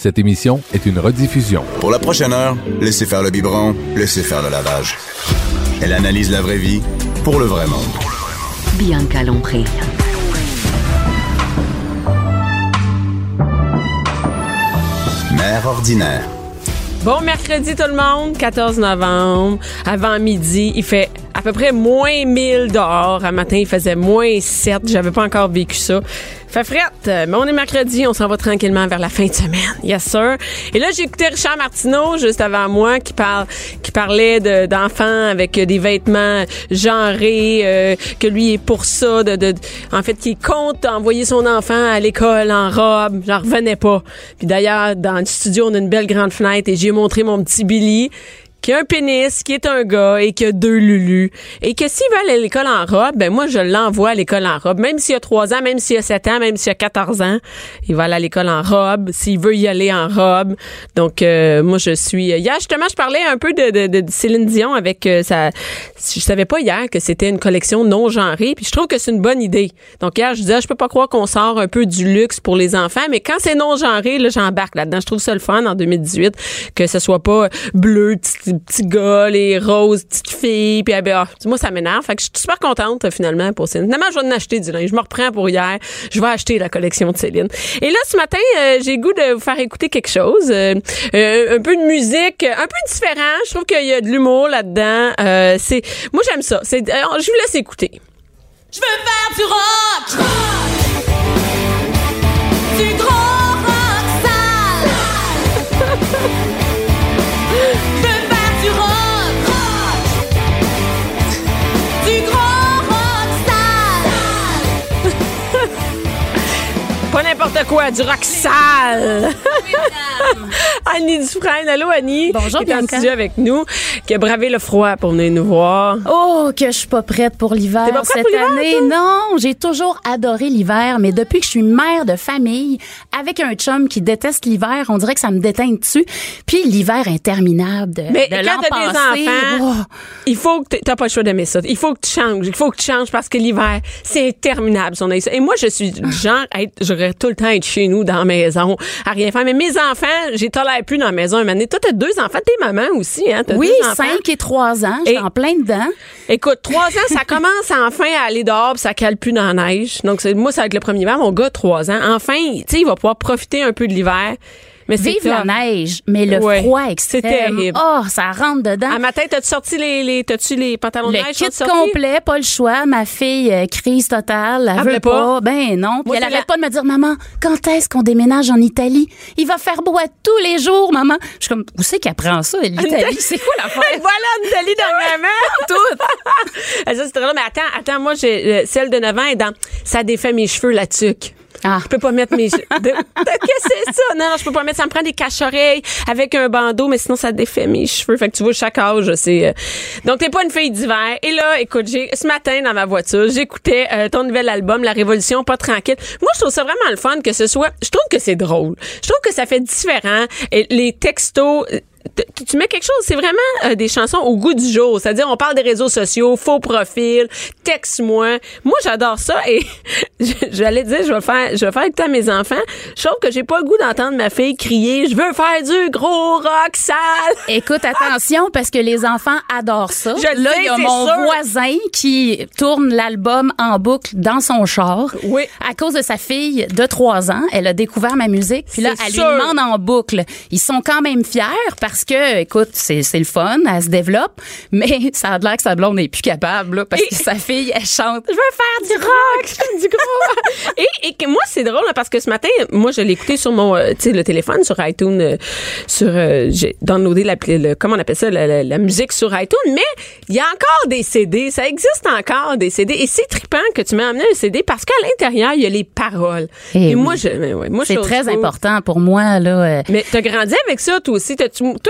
Cette émission est une rediffusion. Pour la prochaine heure, laissez faire le biberon, laissez faire le lavage. Elle analyse la vraie vie pour le vrai monde. Bianca Lompré. Mère ordinaire. Bon mercredi tout le monde, 14 novembre, avant midi, il fait à peu près moins 1000 dehors. Un matin, il faisait moins 7. J'avais pas encore vécu ça. Fait frette, mais on est mercredi, on s'en va tranquillement vers la fin de semaine. Yes, sir. Et là, j'ai écouté Richard Martineau juste avant moi qui parle, qui parlait de- d'enfants avec des vêtements genrés, euh, que lui est pour ça, de, de, en fait, qui compte envoyer son enfant à l'école en robe. J'en revenais pas. Puis d'ailleurs, dans le studio, on a une belle grande fenêtre et j'ai montré mon petit Billy qui a un pénis, qui est un gars et qui a deux lulus. Et que s'il veut aller à l'école en robe, ben moi, je l'envoie à l'école en robe. Même s'il a 3 ans, même s'il a 7 ans, même s'il a 14 ans, il va aller à l'école en robe. S'il veut y aller en robe. Donc, euh, moi, je suis... Hier, justement, je parlais un peu de, de, de Céline Dion avec euh, sa... Je savais pas hier que c'était une collection non genrée. Puis je trouve que c'est une bonne idée. Donc, hier, je disais, je peux pas croire qu'on sort un peu du luxe pour les enfants. Mais quand c'est non genré, là, j'embarque là-dedans. Je trouve ça le fun en 2018 que ce soit pas bleu, petit, petit gars, les roses, petite fille. Puis, ah, moi, ça m'énerve. Fait que je suis super contente, euh, finalement, pour Céline. Finalement, je vais en acheter du linge. Je me reprends pour hier. Je vais acheter la collection de Céline. Et là, ce matin, euh, j'ai goût de vous faire écouter quelque chose. Euh, un peu de musique, un peu différent. Je trouve qu'il y a de l'humour là-dedans. C'est, moi, j'aime ça. C'est, je vous laisse écouter. Je veux faire du rock. Du n'importe quoi, du rock sale. Annie Dufresne. Allô, Annie? Bonjour, qui est en avec nous, qui a bravé le froid pour venir nous voir. Oh, que je suis pas prête pour l'hiver cette pour année. Non, j'ai toujours adoré l'hiver, mais depuis que je suis mère de famille, avec un chum qui déteste l'hiver, on dirait que ça me déteint dessus. Puis l'hiver interminable de, Mais de quand l'an t'as des enfants, oh, il faut que t'a- t'as pas le choix d'aimer ça. Il faut que tu changes. Il faut que tu changes parce que l'hiver, c'est interminable. Et moi, je suis du genre, à être- j'aurais tout le temps être chez nous, dans la maison, à rien faire. Mais mes enfants, j'ai tolère plus dans la maison donné. Toi, t'as deux enfants, t'es maman aussi, hein? T'as oui, deux. 5 et 3 ans, je suis en plein dedans. Écoute, trois ans, ça commence enfin à aller dehors, puis ça cale plus dans la neige. Donc, moi, c'est avec le premier hiver. Mon gars, trois ans. Enfin, tu sais, il va pouvoir profiter un peu de l'hiver. Mais c'est Vive la neige, mais le Ouais, froid c'est extrême. terrible. Oh, ça rentre dedans. À matin, t'as-tu sorti les, les, t'as-tu les pantalons de Le neige? kit sont sortis? complet, pas le choix. Ma fille, euh, crise totale. Elle, Elle veut veut pas. pas? Ben non. Puis elle c'est arrête la- pas de me dire, maman, quand est-ce qu'on déménage en Italie? Il va faire beau à tous les jours, maman. Je suis comme, où c'est qu'elle prend ça, l'Italie? C'est quoi l'affaire? voilà, Nathalie dernièrement. Tout. ça, c'est drôle. Mais attends, attends, moi, j'ai, euh, celle de 9 ans est dans, ça défait mes cheveux, la tuque. Ah. Je peux pas mettre mes. de- de- Qu'est-ce que c'est ça? Non, non, je peux pas mettre. Ça me prend des cache-oreilles avec un bandeau, mais sinon, ça défait mes cheveux. Fait que tu vois, chaque âge, c'est. euh, Donc, t'es pas une fille d'hiver. Et là, écoute, j'ai ce matin, dans ma voiture, j'écoutais euh, ton nouvel album, La Révolution, pas tranquille. Moi, je trouve ça vraiment le fun que ce soit. Je trouve que c'est drôle. Je trouve que ça fait différent. Et les textos. Tu mets quelque chose, c'est vraiment euh, des chansons au goût du jour. C'est-à-dire, on parle des réseaux sociaux, faux profil, texte-moi. Moi, j'adore ça et j'allais dire, je vais faire, je vais faire écouter à mes enfants. Je trouve que j'ai pas le goût d'entendre ma fille crier, je veux faire du gros rock sale. Écoute, attention, parce que les enfants adorent ça. Je Là, il y a mon sûr. voisin qui tourne l'album en boucle dans son char. Oui. À cause de sa fille de 3 ans, elle a découvert ma musique. Puis là, elle sûr. lui demande en boucle. Ils sont quand même fiers parce que, écoute, c'est c'est le fun, elle se développe, mais ça a l'air que sa blonde n'est plus capable, là, parce que sa fille, elle chante « Je veux faire du rock! » du gros. et, et que moi, c'est drôle là, parce que ce matin, moi, je l'ai écouté sur mon, euh, tu sais, le téléphone, sur iTunes, euh, sur, euh, j'ai downloadé l'appli- le, comment on appelle ça, la, la- la musique sur iTunes, mais il y a encore des CD, ça existe encore des CD, et c'est trippant que tu m'aies amené un CD parce qu'à l'intérieur, il y a les paroles. Eh et moi, oui. je, ouais, moi, je C'est trouve- très important pour moi, là. euh, Mais t'as grandi avec ça, toi aussi. Toi,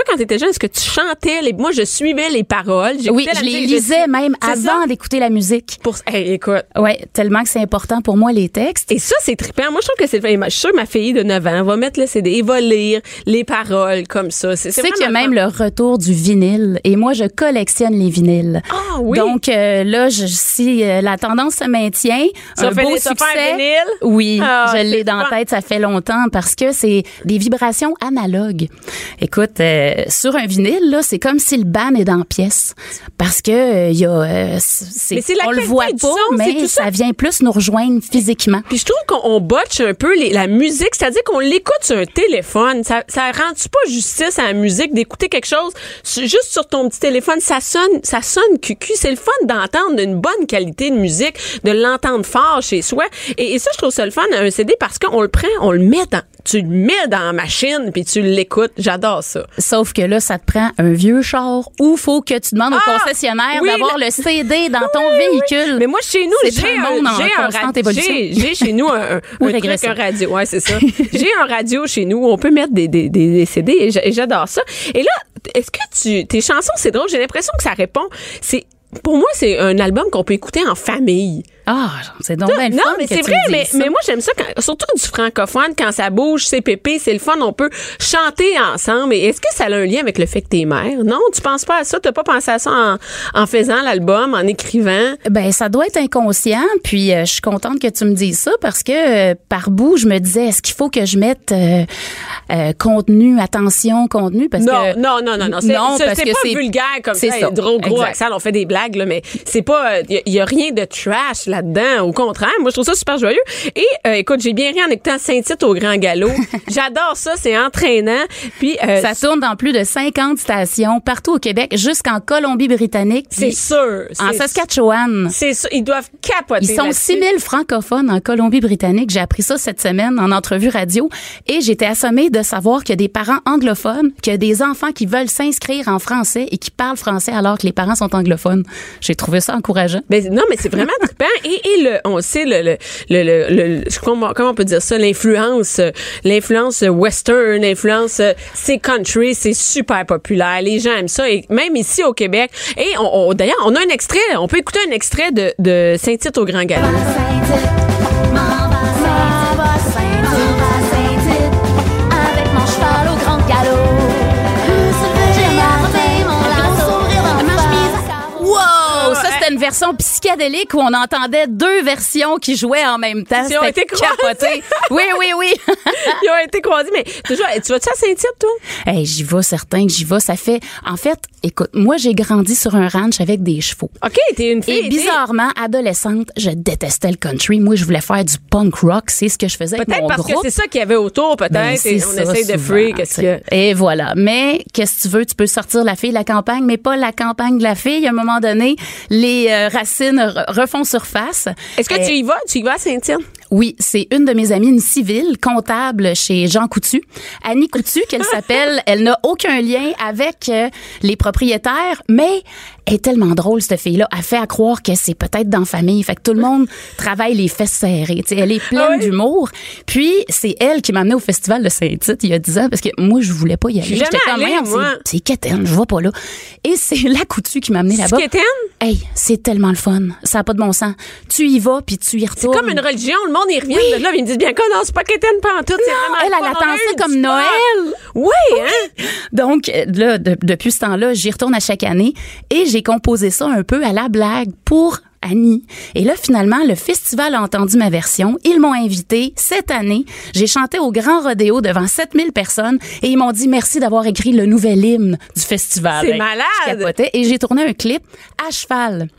quand t'étais jeune, est-ce que tu chantais les, moi, je suivais les paroles. oui, la je les lisais même avant d'écouter la musique. Pour, hey, écoute. Ouais, tellement que c'est important pour moi, les textes. Et ça, c'est trippant. Moi, je trouve que c'est. Je suis sûre ma fille de 9 ans va mettre le CD et va lire les paroles comme ça. C'est Tu sais qu'il y a même le retour du vinyle et moi je collectionne les vinyles. Ah oui? Donc euh, là je, si euh, la tendance se maintient, Ça un fait beau succès. vinyle? Oui, Ah, je l'ai dans la tête, ça fait longtemps parce que c'est des vibrations analogues. Écoute, euh, sur un vinyle là, c'est comme si le ban est dans la pièce parce que euh, il y a euh, c'est Mais c'est la on le voit pas son, mais ça. ça vient plus nous rejoindre physiquement. Puis je trouve qu'on on botche un peu les- la musique, c'est-à-dire qu'on l'écoute sur un téléphone. Ça, ça rend-tu pas justice à la musique d'écouter quelque chose juste sur ton petit téléphone? Ça sonne, ça sonne cucu. C'est le fun d'entendre une bonne qualité de musique, de l'entendre fort chez soi. Et, et ça, je trouve ça le fun, un CD, parce qu'on le prend, on le met dans, tu le mets dans la machine, puis tu l'écoutes. J'adore ça. Sauf que là, ça te prend un vieux char ou faut que tu demandes Ah! au concessionnaire Oui, d'avoir le- CD dans ton véhicule. Mais moi, chez nous, j'ai un un, en j'ai chez nous un, un, Ou un truc, régression. un radio. Ouais, c'est ça. j'ai un radio chez nous. où On peut mettre des, des, des, des CD et j'adore ça. Et là, est-ce que tu, tes chansons, c'est drôle. J'ai l'impression que ça répond. C'est, pour moi, c'est un album qu'on peut écouter en famille. Ah, c'est donc bien non, mais c'est vrai, mais, mais moi, j'aime ça, quand, surtout du francophone, quand ça bouge, c'est pépé, c'est le fun, on peut chanter ensemble. Et est-ce que ça a un lien avec le fait que t'es mère? Non, tu penses pas à ça? T'as pas pensé à ça en, en faisant l'album, en écrivant? Ben, ça doit être inconscient. Puis, euh, je suis contente que tu me dises ça parce que euh, par bout, je me disais, est-ce qu'il faut que je mette euh, contenu, attention, contenu? Parce non, que, non, non, non, non, c'est Non, c'est- parce c'est que pas c'est- vulgaire comme ça. c'est ça. Gros, gros Exact. accent, on fait des blagues, là, mais c'est pas, il y, a rien de trash là-dedans. Au contraire, moi, je trouve ça super joyeux. Et, euh, écoute, j'ai bien ri en écoutant Saint-Tite au Grand Galop. J'adore ça, c'est entraînant. Puis, euh, Ça tourne dans plus de 50 stations partout au Québec, jusqu'en Colombie-Britannique. c'est sûr. En Saskatchewan. C'est ça, ils doivent capoter. Ils sont là-dessus. 6000 francophones en Colombie-Britannique. J'ai appris ça cette semaine en entrevue radio et j'étais assommée de savoir qu'il y a des parents anglophones, qu'il y a des enfants qui veulent s'inscrire en français et qui parlent français alors que les parents sont anglophones. J'ai trouvé ça encourageant. Ben, non, mais c'est vraiment trippant. Et, le, on sait, le, le, le, le, comment, comment on peut dire ça, l'influence, euh, l'influence western, l'influence, euh, c'est country, c'est super populaire. Les gens aiment ça. Et même ici au Québec. Et d'ailleurs, on a un extrait, on peut écouter un extrait de, de Saint-Tite au Grand Galop. Version psychédélique où on entendait deux versions qui jouaient en même temps. Qui ont été croisées. capoté. Oui, oui, oui. Ils ont été croisés. Mais toujours, tu vas-tu à Saint-Tite, toi? hey, j'y vais, certain que j'y vais. Ça fait, en fait, écoute, moi, j'ai grandi sur un ranch avec des chevaux. OK, t'es une fille. Et bizarrement, adolescente, je détestais le country. Moi, je voulais faire du punk rock. C'est ce que je faisais avec Peut-être mon parce groupe. que c'est ça qu'il y avait autour, peut-être. Ben, et on essaye de freak. Qu'est-ce a? Et voilà. Mais qu'est-ce que tu veux? Tu peux sortir la fille de la campagne, mais pas la campagne de la fille. À un moment donné, les euh, racines re- refont surface. Est-ce que Euh, tu y vas? Tu y vas à oui, c'est une de mes amies, une civile, comptable chez Jean Coutu. Annie Coutu, qu'elle s'appelle. Elle n'a aucun lien avec euh, les propriétaires, mais elle est tellement drôle, cette fille-là. Elle fait à croire que c'est peut-être dans la famille. Fait que tout le monde travaille les fesses serrées. Elle est pleine Ah oui? d'humour. Puis, c'est elle qui m'a amenée au Festival de Saint-Tite il y a 10 ans parce que moi, je voulais pas y aller. J'étais Merde, moi. c'est- c'est quétaine, je vais pas là. Et c'est la Coutu qui m'a amenée là-bas. Quétaine? Hey, c'est tellement le fun. Ça n'a pas de bon sens. Tu y vas, puis tu y C'est retournes. comme une religion, le monde y revient de là, ils me disent bien quoi, non, c'est pas pantoute, c'est vraiment elle, le elle fun, attend ça comme. Noël. Oui, hein? Donc, euh, là, de- depuis ce temps-là, j'y retourne à chaque année et j'ai composé ça un peu à la blague pour Annie. Et là, finalement, le festival a entendu ma version. Ils m'ont invité cette année. J'ai chanté au Grand Rodéo devant 7000 personnes et ils m'ont dit merci d'avoir écrit le nouvel hymne du festival. C'est Hey, malade. Je capotais. Et j'ai tourné un clip à cheval.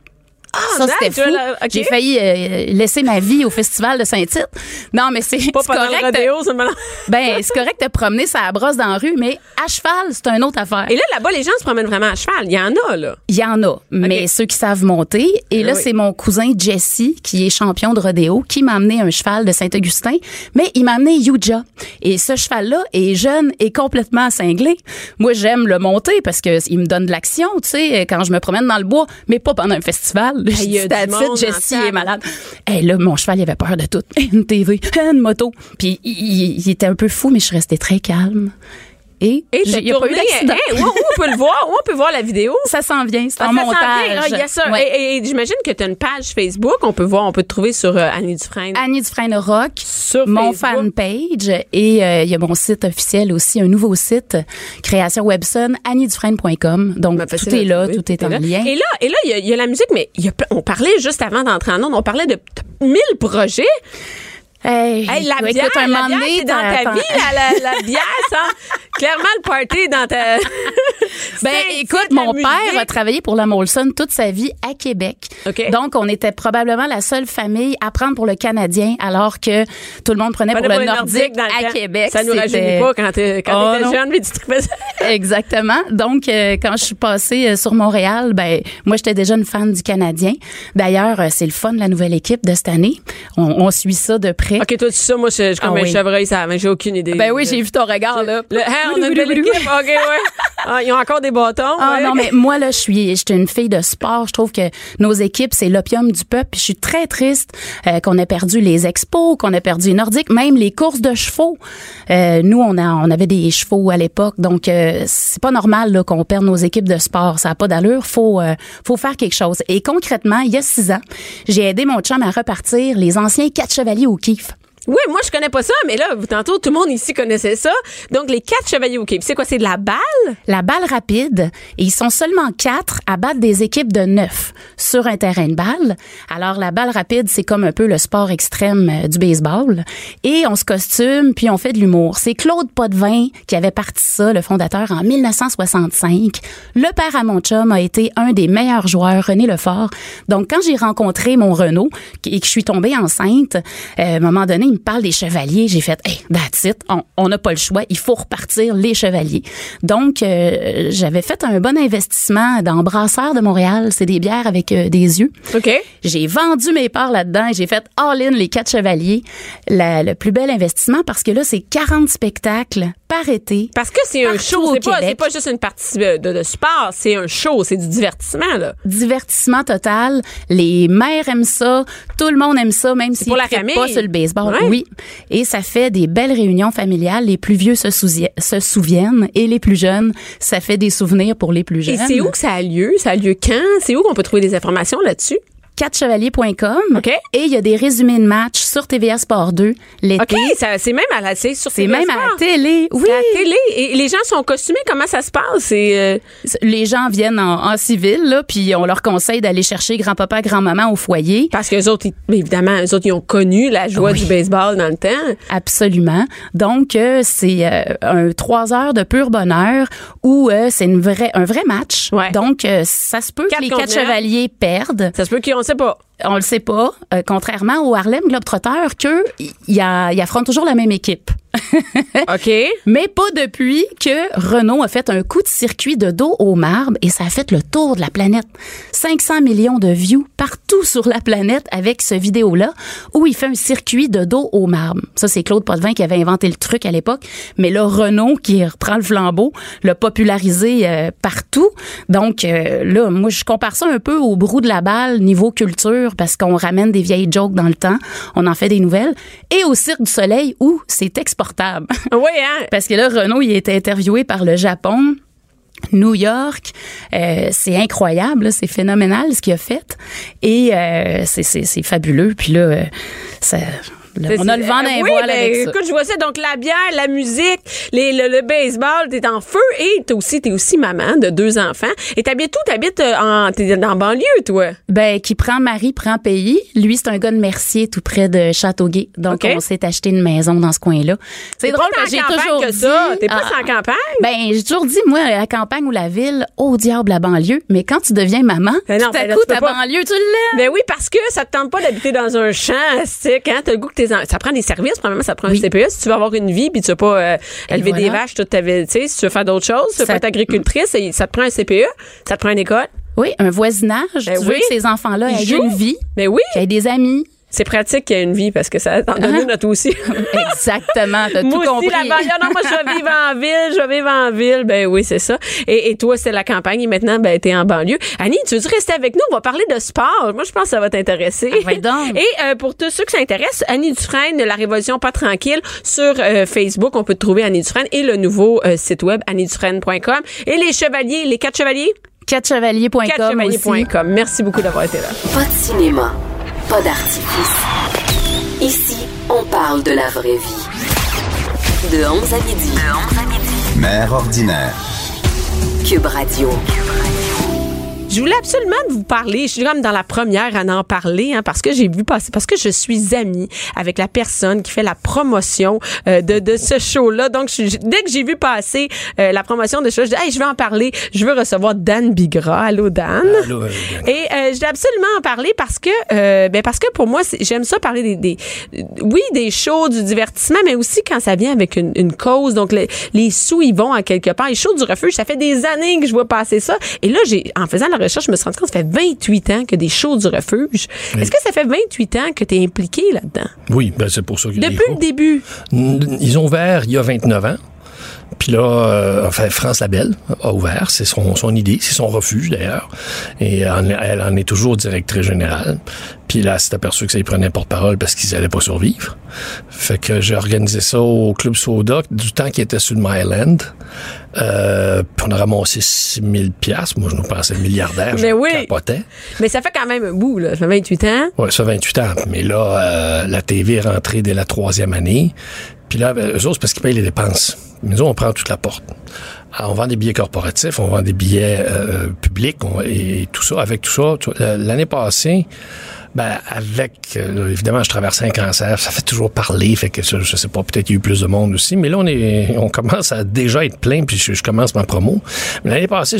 Ça, nice, c'était fou. là-. J'ai failli euh, laisser ma vie au festival de Saint-Tite. Non, mais c'est correct. rodéo. Ben, c'est correct de promener sa brosse dans la rue, mais à cheval, c'est une autre affaire. Et là, là-bas, les gens se promènent vraiment à cheval. Il y en a, là. Il y en a, mais ceux qui savent monter. Et là, oui. c'est mon cousin Jesse, qui est champion de rodéo, qui m'a amené un cheval de Saint-Augustin, mais il m'a amené Yuja. Et ce cheval-là est jeune et complètement cinglé. Moi, j'aime le monter parce que il me donne de l'action, tu sais, quand je me promène dans le bois, mais pas pendant un festival. Je il y a dis, du That's it, monde Jesse dans la est malade. Et là, mon cheval, il avait peur de tout. Une TV, une moto. Puis il, il- il était un peu fou, mais je suis restée très calme. Et, Et il n'y a pas eu d'accident. hein, où, où on peut le voir? Où on peut voir la vidéo? Ça s'en vient, c'est Ah, en ça s'en montage. vient. Ah, il y a ça. Ouais. Et, et j'imagine que tu as une page Facebook. On peut voir, on peut te trouver sur euh, Annie Dufresne. Annie Dufresne Rock, Sur mon Facebook. fanpage et euh, il y a mon site officiel aussi, un nouveau site, création Webson, anniedufresne.com. Donc Ben, tout facile à est là, tout est en là. lien. Et là, et là, il y, a- il y a la musique, mais y a, on parlait juste avant d'entrer en onde, on parlait de, de mille projets. Hey, Hey, la écoute, bière, un la moment bière, c'est dans ta vie, la, la, la bière, ça. Clairement, le party est dans ta... Ben, écoute, de mon père a travaillé pour la Molson toute sa vie à Québec. OK. Donc, on était probablement la seule famille à prendre pour le Canadien, alors que tout le monde prenait pour, le Nordique dans à. Québec. Ça nous rajeunit pas quand t'es quand Oh, jeune, mais tu trouvais ça. Exactement. Donc, euh, quand je suis passée euh, sur Montréal, ben moi, j'étais déjà une fan du Canadien. D'ailleurs, euh, c'est le fun, la nouvelle équipe de cette année. On, on suit ça de près. OK, toi, tu sais ça, moi, je je suis comme Ah un oui. chevreuil, ça, mais j'ai aucune idée. Ben oui, j'ai vu ton regard, là. Le, on a une belle équipe. OK, ouais. Ah, ils ont encore des bâtons. Ah ouais. non, mais moi, là, je suis, je suis une fille de sport. Je trouve que nos équipes, c'est l'opium du peuple. Puis je suis très triste euh, qu'on ait perdu les expos, qu'on ait perdu les Nordiques, même les courses de chevaux. Euh, nous, on, a, on avait des chevaux à l'époque. Donc, euh, c'est pas normal là, qu'on perde nos équipes de sport. Ça n'a pas d'allure. Faut, euh, faut faire quelque chose. Et concrètement, il y a six ans, j'ai aidé mon chum à repartir les anciens quatre chevaliers au kiff. Oui, moi, je connais pas ça, mais là, tantôt, tout le monde ici connaissait ça. Donc, les quatre chevaliers au Québec, c'est quoi? C'est de la balle? la balle rapide et ils sont seulement quatre à battre des équipes de neuf sur un terrain de balle. Alors la balle rapide, c'est comme un peu le sport extrême euh, du baseball et on se costume puis on fait de l'humour. C'est Claude Potvin qui avait parti ça, le fondateur en 1965. Le père à mon chum a été un des meilleurs joueurs, René Lefort. Donc quand j'ai rencontré mon Renault et que je suis tombée enceinte, euh, à un moment donné, il me parle des chevaliers. J'ai fait, hey, that's it. On- n'a pas le choix. Il faut repartir les chevaliers. Donc, euh, j'avais fait un bon investissement dans Brasseur de Montréal. C'est des bières avec euh, des yeux. OK. J'ai vendu mes parts là-dedans et j'ai fait all-in les quatre chevaliers. La- le plus bel investissement parce que là, c'est 40 spectacles Parce que c'est un show. C'est pas, pas juste une partie de, de sport, c'est un show, c'est du divertissement, là. divertissement total. Les mères aiment ça, tout le monde aime ça, même famille. pas sur le baseball. Ouais. Oui. Et ça fait des belles réunions familiales. Les plus vieux se, se souviennent et les plus jeunes, ça fait des souvenirs pour les plus jeunes. Et c'est où que ça a lieu? Ça a lieu quand? C'est où qu'on peut trouver des informations là-dessus? quatrechevaliers.com. OK. Et il y a des résumés de matchs sur TVA Sport 2 l'été. OK, c'est même à la, c'est sur C'est même à la télé. Oui. C'est à la télé. Et les gens sont costumés. Comment ça se passe? C'est, euh, Les gens viennent en, en civil, là, puis on leur conseille d'aller chercher grand-papa, grand-maman au foyer. parce que les autres, ils- évidemment, eux autres, ils ont connu la joie Oui. du baseball dans le temps. Absolument. Donc euh, c'est euh, un trois heures de pur bonheur où c'est une vraie un vrai match. Ouais. Donc ça se peut Quatre que les quatre chevaliers perdent. Ça se peut qu'on On le sait pas. euh, contrairement au Harlem Globetrotter, que il a- il affronte toujours la même équipe. OK. Mais pas depuis que Renault a fait un coup de circuit de dos au marbre et ça a fait le tour de la planète. 500 millions de views partout sur la planète avec ce vidéo-là où il fait un circuit de dos au marbre. Ça, c'est Claude Potvin qui avait inventé le truc à l'époque. Mais là, Renault, qui reprend le flambeau, l'a popularisé euh, partout. Donc euh, là, moi, je compare ça un peu au brou de la balle niveau culture parce qu'on ramène des vieilles jokes dans le temps, on en fait des nouvelles. Et au Cirque du Soleil où c'est exportable. Oui, hein? Parce que là, Renault, il a été interviewé par le Japon. New York, euh, c'est incroyable, c'est phénoménal ce qu'il a fait et euh, c'est- c'est c'est fabuleux. Puis là, euh, ça. On a le vent d'un oui, ben, avec ça. Écoute, je vois ça. Donc, la bière, la musique, les, le, le baseball, t'es en feu et t'es aussi, aussi maman de deux enfants. Et t'habites où? T'habites euh, en, t'es dans banlieue, toi? Ben, qui prend Marie, prend pays. Lui, c'est un gars de Mercier, tout près de Châteauguay. Donc, on s'est acheté une maison dans ce coin-là. C'est drôle pas que j'ai toujours que dit... ça. T'es pas Ah, en campagne? Ben, j'ai toujours dit, moi, la campagne ou la ville, au diable la banlieue. Mais quand tu deviens maman, Ben non, tout à ben coup, tu ta pas. banlieue, tu l'aimes. Ben oui, parce que ça te tente pas d'habiter dans un champ, c'est quand t'as le goût que tes ça prend des services, premièrement, ça prend Oui. un CPE si tu veux avoir une vie puis tu veux pas euh, élever des vaches toute ta vie, tu sais, si tu veux faire d'autres choses, tu veux Ça- être agricultrice, et ça te prend un CPE, ça te prend une école. Oui, un voisinage. Ben tu veux que ces enfants-là aient une vie, Ben oui, qu'ils aient des amis. C'est pratique qu'il y ait une vie parce que ça t'en donne une à toi aussi. Exactement. T'as tout moi aussi, compris. la. Non, moi, je vais vivre en ville, je vais vivre en ville. Ben oui, c'est ça. Et, et toi, c'est la campagne et maintenant, ben, t'es en banlieue. Annie, tu veux rester avec nous? On va parler de sport. Moi, je pense que ça va t'intéresser. Ah, donc. Et euh, pour tous ceux que ça intéresse, Annie Dufresne de La Révolution Pas Tranquille sur euh, Facebook. On peut te trouver Annie Dufresne et le nouveau euh, site web anniedufresne.com. Et les chevaliers, les quatre chevaliers? Quatrechevaliers.com aussi. Quatrechevaliers.com. Merci beaucoup d'avoir été là. Pas de cinéma, pas d'artifice. Ici, on parle de la vraie vie. De 11 à midi. Mère ordinaire. Cube Radio. Je voulais absolument vous parler. Je suis comme dans la première à en parler, hein, parce que j'ai vu passer, parce que je suis amie avec la personne qui fait la promotion euh, de, de ce show-là. Donc, je dès que j'ai vu passer euh, la promotion de ce show, je dis, hey, je vais en parler. Je veux recevoir Dan Bigra. Allô, Dan? Allô, euh, Dan. Et euh, je vais absolument en parler parce que, euh, ben parce que pour moi, j'aime ça parler des, des, oui, des shows, du divertissement, mais aussi quand ça vient avec une, une cause. Donc, le- les sous, ils vont à quelque part. Les shows du refuge, ça fait des années que je vois passer ça. Et là, j'ai, en faisant la recherche, je me suis rendu compte que ça fait 28 ans que des shows du refuge. Est-ce que ça fait 28 ans que tu es impliqué là-dedans? Oui, ben c'est pour ça des Depuis le début. Ils ont ouvert il y a 29 ans. Puis là, euh, enfin, France Labelle a ouvert. C'est son, son idée, c'est son refuge d'ailleurs. Et en- elle en est toujours directrice générale. Puis là, elle s'est aperçue que ça y prenait porte-parole parce qu'ils allaient pas survivre. Fait que j'ai organisé ça au Club Soda du temps qui était sur le Myland. Euh, puis on a ramassé 6 000 piastres. Moi, je nous pensais milliardaire. Mais oui. capotais. Mais ça fait quand même un bout, là. Ça fait 28 ans. Ouais, ça 28 ans. Mais là, euh, la TV est rentrée dès la troisième année. Puis là, ben, eux autres, parce qu'ils payent les dépenses. Nous, on prend toute la porte. Alors, on vend des billets corporatifs, on vend des billets euh, publics et, tout ça. Avec tout ça, l'année passée, ben, avec, euh, évidemment, je traversais un cancer, ça fait toujours parler, fait que je, je sais pas, peut-être il y a eu plus de monde aussi, mais là, on est, on commence à déjà être plein, puis je, commence ma promo. Mais l'année passée,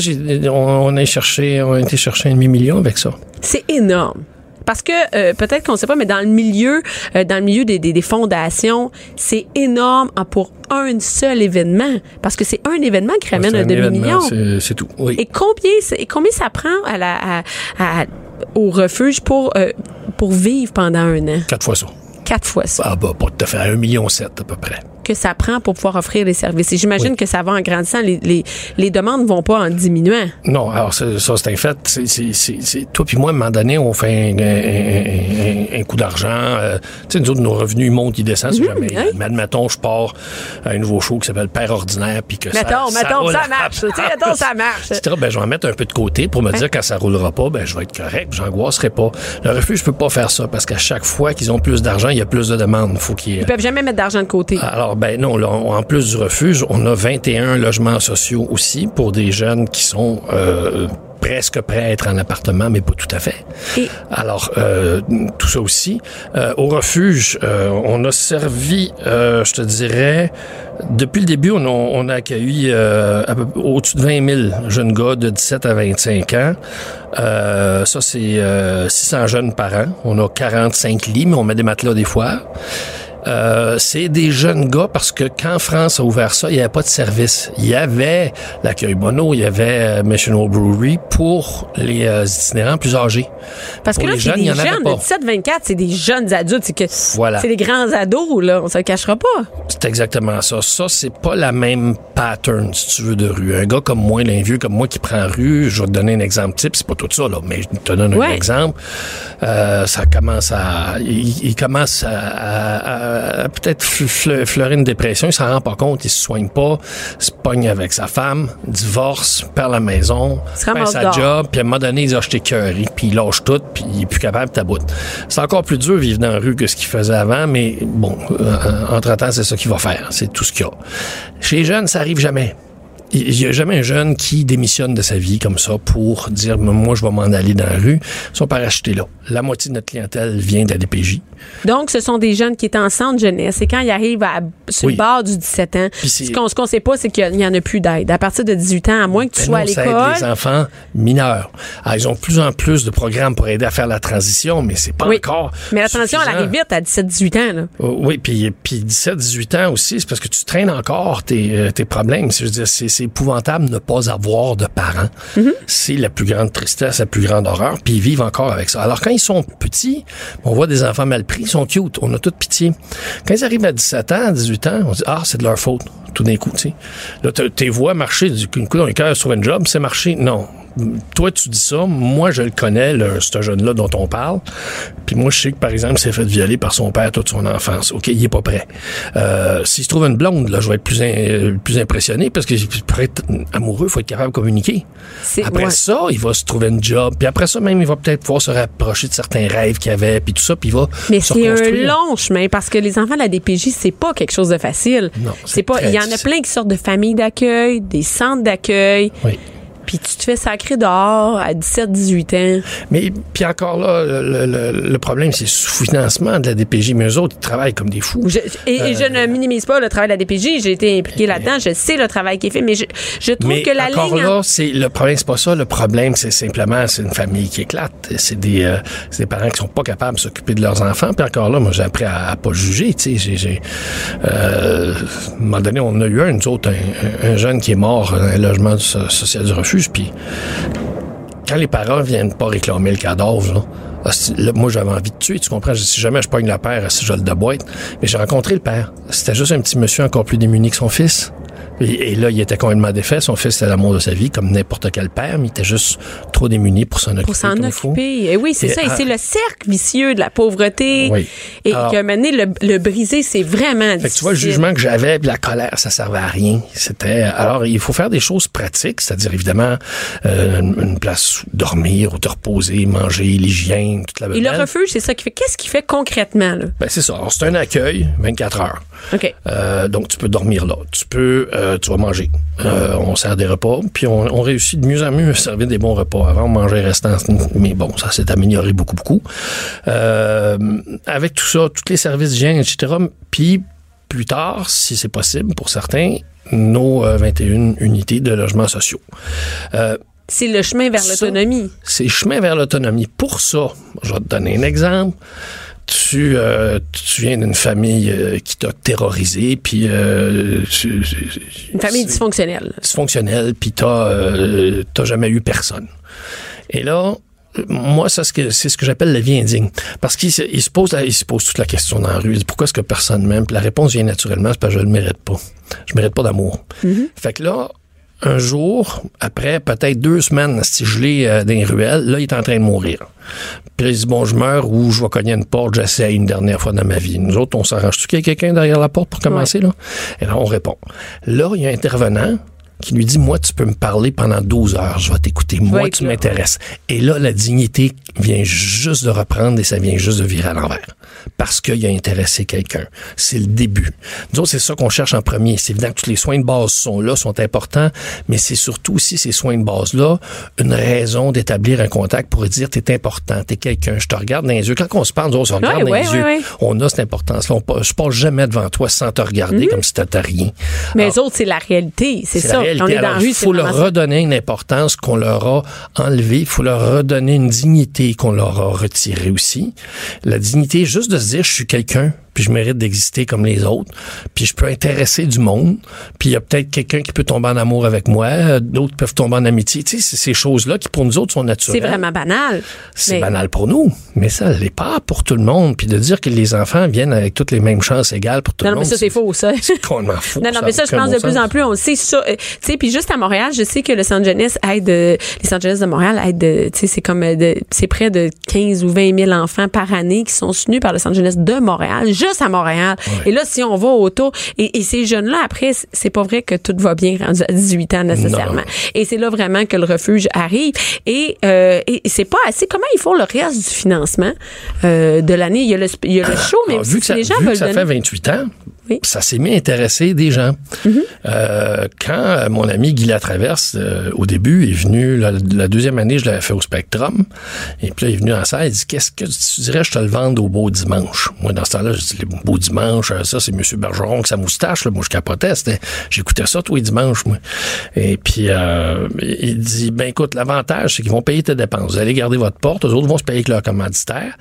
on, on a cherché, on a été chercher un demi-million avec ça. C'est énorme. Parce que euh, peut-être qu'on ne sait pas, mais dans le milieu, euh, dans le milieu des, des, des fondations, c'est énorme hein, pour un seul événement. Parce que c'est un événement qui ramène C'est un, demi-million. C'est, tout. Oui. Et combien, et combien ça prend à la, à, à- au refuge pour, euh, pour vivre pendant un an? Quatre fois ça. Quatre fois ça. Ah bah, pas tout à fait, un million sept à peu près. Que ça prend pour pouvoir offrir les services. Et j'imagine Oui. que ça va en grandissant. Les, les, les demandes vont pas en diminuant. Non, alors ça, ça, c'est un fait. C'est, c'est, c'est, c'est- toi puis moi, à un moment donné, on fait un, un- un- un coup d'argent. euh, tu sais, nous autres, nos revenus ils montent, ils descendent, c'est jamais. oui. Mais admettons, je pars à un nouveau show qui s'appelle Père ordinaire, puis que Mettons, ça, mettons, ça à- marche. Tu sais, mettons, ça marche. Ben, je vais en mettre un peu de côté pour me dire quand ça roulera pas, ben, je vais être correct, j'angoisserai pas. Le refuge, je peux pas faire ça parce qu'à chaque fois qu'ils ont plus d'argent, il y a plus de demandes. Faut qu'ils Ils peuvent jamais mettre d'argent de côté. alors, ben non, là, on- en plus du refuge, on a 21 logements sociaux aussi pour des jeunes qui sont euh, presque prêts à être en appartement, mais pas tout à fait. Et- Alors, euh, tout ça aussi. Euh, au refuge, euh, on a servi, euh, je te dirais, depuis le début, on a, on a accueilli euh, au-dessus de 20 000 jeunes gars de 17 à 25 ans. Euh, ça, c'est euh, 600 jeunes par an. On a 45 lits, mais on met des matelas des fois. Euh, c'est des jeunes gars parce que quand France a ouvert ça, il n'y avait pas de service. Il y avait l'accueil Bono, il y avait euh, National Brewery pour les euh, itinérants plus âgés. Parce que là, les c'est des y en avait jeunes de 17-24, c'est des jeunes adultes. C'est que Voilà. c'est des grands ados, là. On se le cachera pas. C'est exactement ça. Ça, c'est pas la même pattern, si tu veux, de rue. Un gars comme moi, un vieux comme moi qui prend rue, je vais te donner un exemple type, c'est pas tout ça, là, mais je te donne un exemple. Euh, ça commence à, il, il commence à, à- a peut-être fle- fleuré une dépression, il s'en rend pas compte, il se soigne pas, se pogne avec sa femme, divorce, perd la maison, perd sa dehors. job, puis à un moment donné, il je t'ai cœuré, puis il lâche tout, puis il est plus capable de taboute. C'est encore plus dur vivre dans la rue que ce qu'il faisait avant, mais bon, euh, entre-temps, c'est ça qu'il va faire. C'est tout ce qu'il y a. Chez les jeunes, ça arrive jamais. Il n'y a jamais un jeune qui démissionne de sa vie comme ça pour dire moi je vais m'en aller dans la rue. Ils sont parachutés là. La moitié de notre clientèle vient de la DPJ. Donc, ce sont des jeunes qui étaient en centre jeunesse. Et quand ils arrivent à, sur Oui. le bord du 17 ans, ce qu'on ne sait pas, c'est qu'il n'y en a plus d'aide. À partir de 18 ans, à moins que tu Ben sois non, à ça aide l'école. les enfants mineurs. Ah, ils ont de plus en plus de programmes pour aider à faire la transition, mais c'est pas Oui. encore. Mais la transition, elle arrive vite à 17-18 ans. Là. Euh, Oui, puis, puis 17, 18 ans aussi, c'est parce que tu traînes encore tes, euh, tes problèmes. Je veux dire, c'est, c'est épouvantable de ne pas avoir de parents. Mm-hmm. C'est la plus grande tristesse, la plus grande horreur, puis ils vivent encore avec ça. Alors quand ils sont petits, on voit des enfants mal pris, ils sont cute, on a toute pitié. Quand ils arrivent à 17 ans, 18 ans, on dit, ah, c'est de leur faute, tout d'un coup, tu sais. Là, tes voix marcher, du coup, dans les cœurs sur un job, c'est marcher. Non. Toi, tu dis ça. Moi, je le connais, ce jeune-là dont on parle. Puis moi, je sais que, par exemple, il s'est fait violer par son père toute son enfance. OK, il est pas prêt. Euh, S'il se trouve une blonde, là, je vais être plus, in- plus impressionné parce que pour être amoureux, il faut être capable de communiquer. C'est- Après ouais. ça, il va se trouver une job. Puis après ça, même, il va peut-être pouvoir se rapprocher de certains rêves qu'il avait, puis tout ça, puis il va Mais c'est un long chemin parce que les enfants de la DPJ, c'est pas quelque chose de facile. Non, c'est pas. Il y en a plein qui sortent de familles d'accueil, des centres d'accueil. Oui. Puis tu te fais sacrer dehors à 17-18 ans. Mais puis encore là, le, le- le problème, c'est le sous-financement de la DPJ. Mais eux autres, ils travaillent comme des fous. Je- et, et je Euh, ne minimise pas le travail de la DPJ. J'ai été impliquée là-dedans. Je sais le travail qui est fait, mais je, je trouve Mais que la encore ligne. là, c'est le problème, c'est pas ça. Le problème, c'est simplement, c'est une famille qui éclate. C'est des, euh, c'est des parents qui sont pas capables de s'occuper de leurs enfants. Puis encore là, moi, j'ai appris à, à pas juger. Tu sais, j'ai, euh, à un moment donné, on a eu un, nous autres, un, un- un jeune qui est mort dans un logement so- social du refuge. Puis quand les parents viennent pas réclamer le cadavre, moi, j'avais envie de tuer, tu comprends? Si jamais je pogne la paire, si je le déboîte. Mais j'ai rencontré le père. C'était juste un petit monsieur encore plus démuni que son fils. Et, et là, il était complètement défait. Son fils, c'était l'amour de sa vie, comme n'importe quel père, mais il était juste trop démuni pour s'en occuper. Pour s'en occuper. Et oui, c'est ça. Et c'est le cercle vicieux de la pauvreté. Oui. Et Alors- que maintenant, le, le briser, c'est vraiment Fait que tu vois, le difficile. jugement que j'avais, puis la colère, ça servait à rien. C'était alors il faut faire des choses pratiques, c'est-à-dire évidemment euh, une place où dormir, où te reposer, manger, l'hygiène, toute la Et le refuge, c'est ça qui fait. Qu'est-ce qu'il fait concrètement, là? Ben c'est ça. Alors, C'est un accueil 24 heures. OK. Euh, donc tu peux dormir là. Tu peux, euh, tu vas manger. Euh, on sert des repas, puis on, on réussit de mieux en mieux à servir des bons repas. Avant, on mangeait restant, mais bon, ça s'est amélioré beaucoup, beaucoup. Euh, avec tout ça, tous les services d'hygiène, etc. Puis plus tard, si c'est possible pour certains, nos euh, 21 unités de logements sociaux. Euh, C'est le chemin vers l'autonomie. c'est chemin vers l'autonomie. Pour ça, je vais te donner un exemple. Tu, euh, tu viens d'une famille euh, qui t'a terrorisé, puis euh, Une famille dysfonctionnelle. dysfonctionnelle, puis t'as t'as jamais eu personne. Et là, moi, ça, c'est ce que- c'est ce que j'appelle la vie indigne. Parce qu'il se, il se pose la- il se pose toute la question dans la rue. Il dit, pourquoi est-ce que personne m'aime? Puis la réponse vient naturellement, c'est parce que je le mérite pas. Je mérite pas d'amour. Fait que là, un jour, après peut-être deux semaines si gelé euh, dans les ruelles, là, il est en train de mourir. Puis là, il dit, bon, je meurs ou je vais cogner une porte, j'essaie une dernière fois dans ma vie. Nous autres, on s'arrange-tu qu'il y a quelqu'un derrière la porte pour commencer, là? Et là, on répond. Là, il y a un intervenant qui lui dit, moi, tu peux me parler pendant 12 heures, je vais t'écouter. Moi, tu m'intéresses. Et là, la dignité vient juste de reprendre et ça vient juste de virer à l'envers. Parce qu'il a intéressé quelqu'un. C'est le début. Nous autres, c'est ça qu'on cherche en premier. C'est évident que tous les soins de base sont là, sont importants, mais c'est surtout aussi ces soins de base-là, une raison d'établir un contact pour dire t'es important, t'es quelqu'un, je te regarde dans les yeux. Quand on se parle, on se regarde dans les yeux. On a cette importance-là. Je passe jamais devant toi sans te regarder comme si t'étais rien. Mais Alors, les autres, c'est la réalité. C'est c'est ça. la On est Alors, il faut leur redonner une importance qu'on leur a enlevée. Il faut leur redonner une dignité qu'on leur a retirée aussi. La dignité, juste de se dire, je suis quelqu'un, puis je mérite d'exister comme les autres, puis je peux intéresser du monde, puis il y a peut-être quelqu'un qui peut tomber en amour avec moi, euh, d'autres peuvent tomber en amitié. Tu sais, c'est ces choses-là qui, pour nous autres, sont C'est naturelles. vraiment banal. C'est Mais- banal pour nous, mais ça l'est pas pour tout le monde. Puis de dire que les enfants viennent avec toutes les mêmes chances égales pour tout Non, le non, monde. mais ça, c'est faux, ça. C'est complètement faux. Non, non, mais ça, je pense bon de plus en plus, on le sait ça. euh, Tu sais, puis juste à Montréal, je sais que le Jeunesse aide, euh, les Centres Jeunesse de Montréal aident, euh, tu sais, c'est comme, c'est près de 15 ou 20 000 enfants par année qui sont soutenus par le Centre Jeunesse de Montréal, juste à Montréal. Et là, si on va autour, et, et ces jeunes-là, après, c'est pas vrai que tout va bien rendu à 18 ans nécessairement. Non. Et c'est là vraiment que le refuge arrive. Et, euh, et c'est pas assez. Comment ils font le reste du financement euh, de l'année? Il y a le, il y a le show, mais Ah, vu que ça, les gens vu que veulent ça donner- fait 28 ans, Oui. ça s'est mis à intéresser des gens. Mm-hmm. Euh, quand euh, mon ami Guy Latraverse, euh, au début, est venu, la, la deuxième année, je l'avais fait au Spectrum, et puis là, il est venu en salle, il dit, qu'est-ce que tu dirais, je te le vende au beau dimanche? Moi, dans ce temps-là, je dis, le beau dimanche, euh, ça, c'est M. Bergeron avec sa moustache, là. moi, je capotais, j'écoutais ça tous les dimanches, moi. Et puis, euh, il dit, ben écoute, l'avantage, c'est qu'ils vont payer tes dépenses. Vous allez garder votre porte, eux autres vont se payer avec leur commanditaire,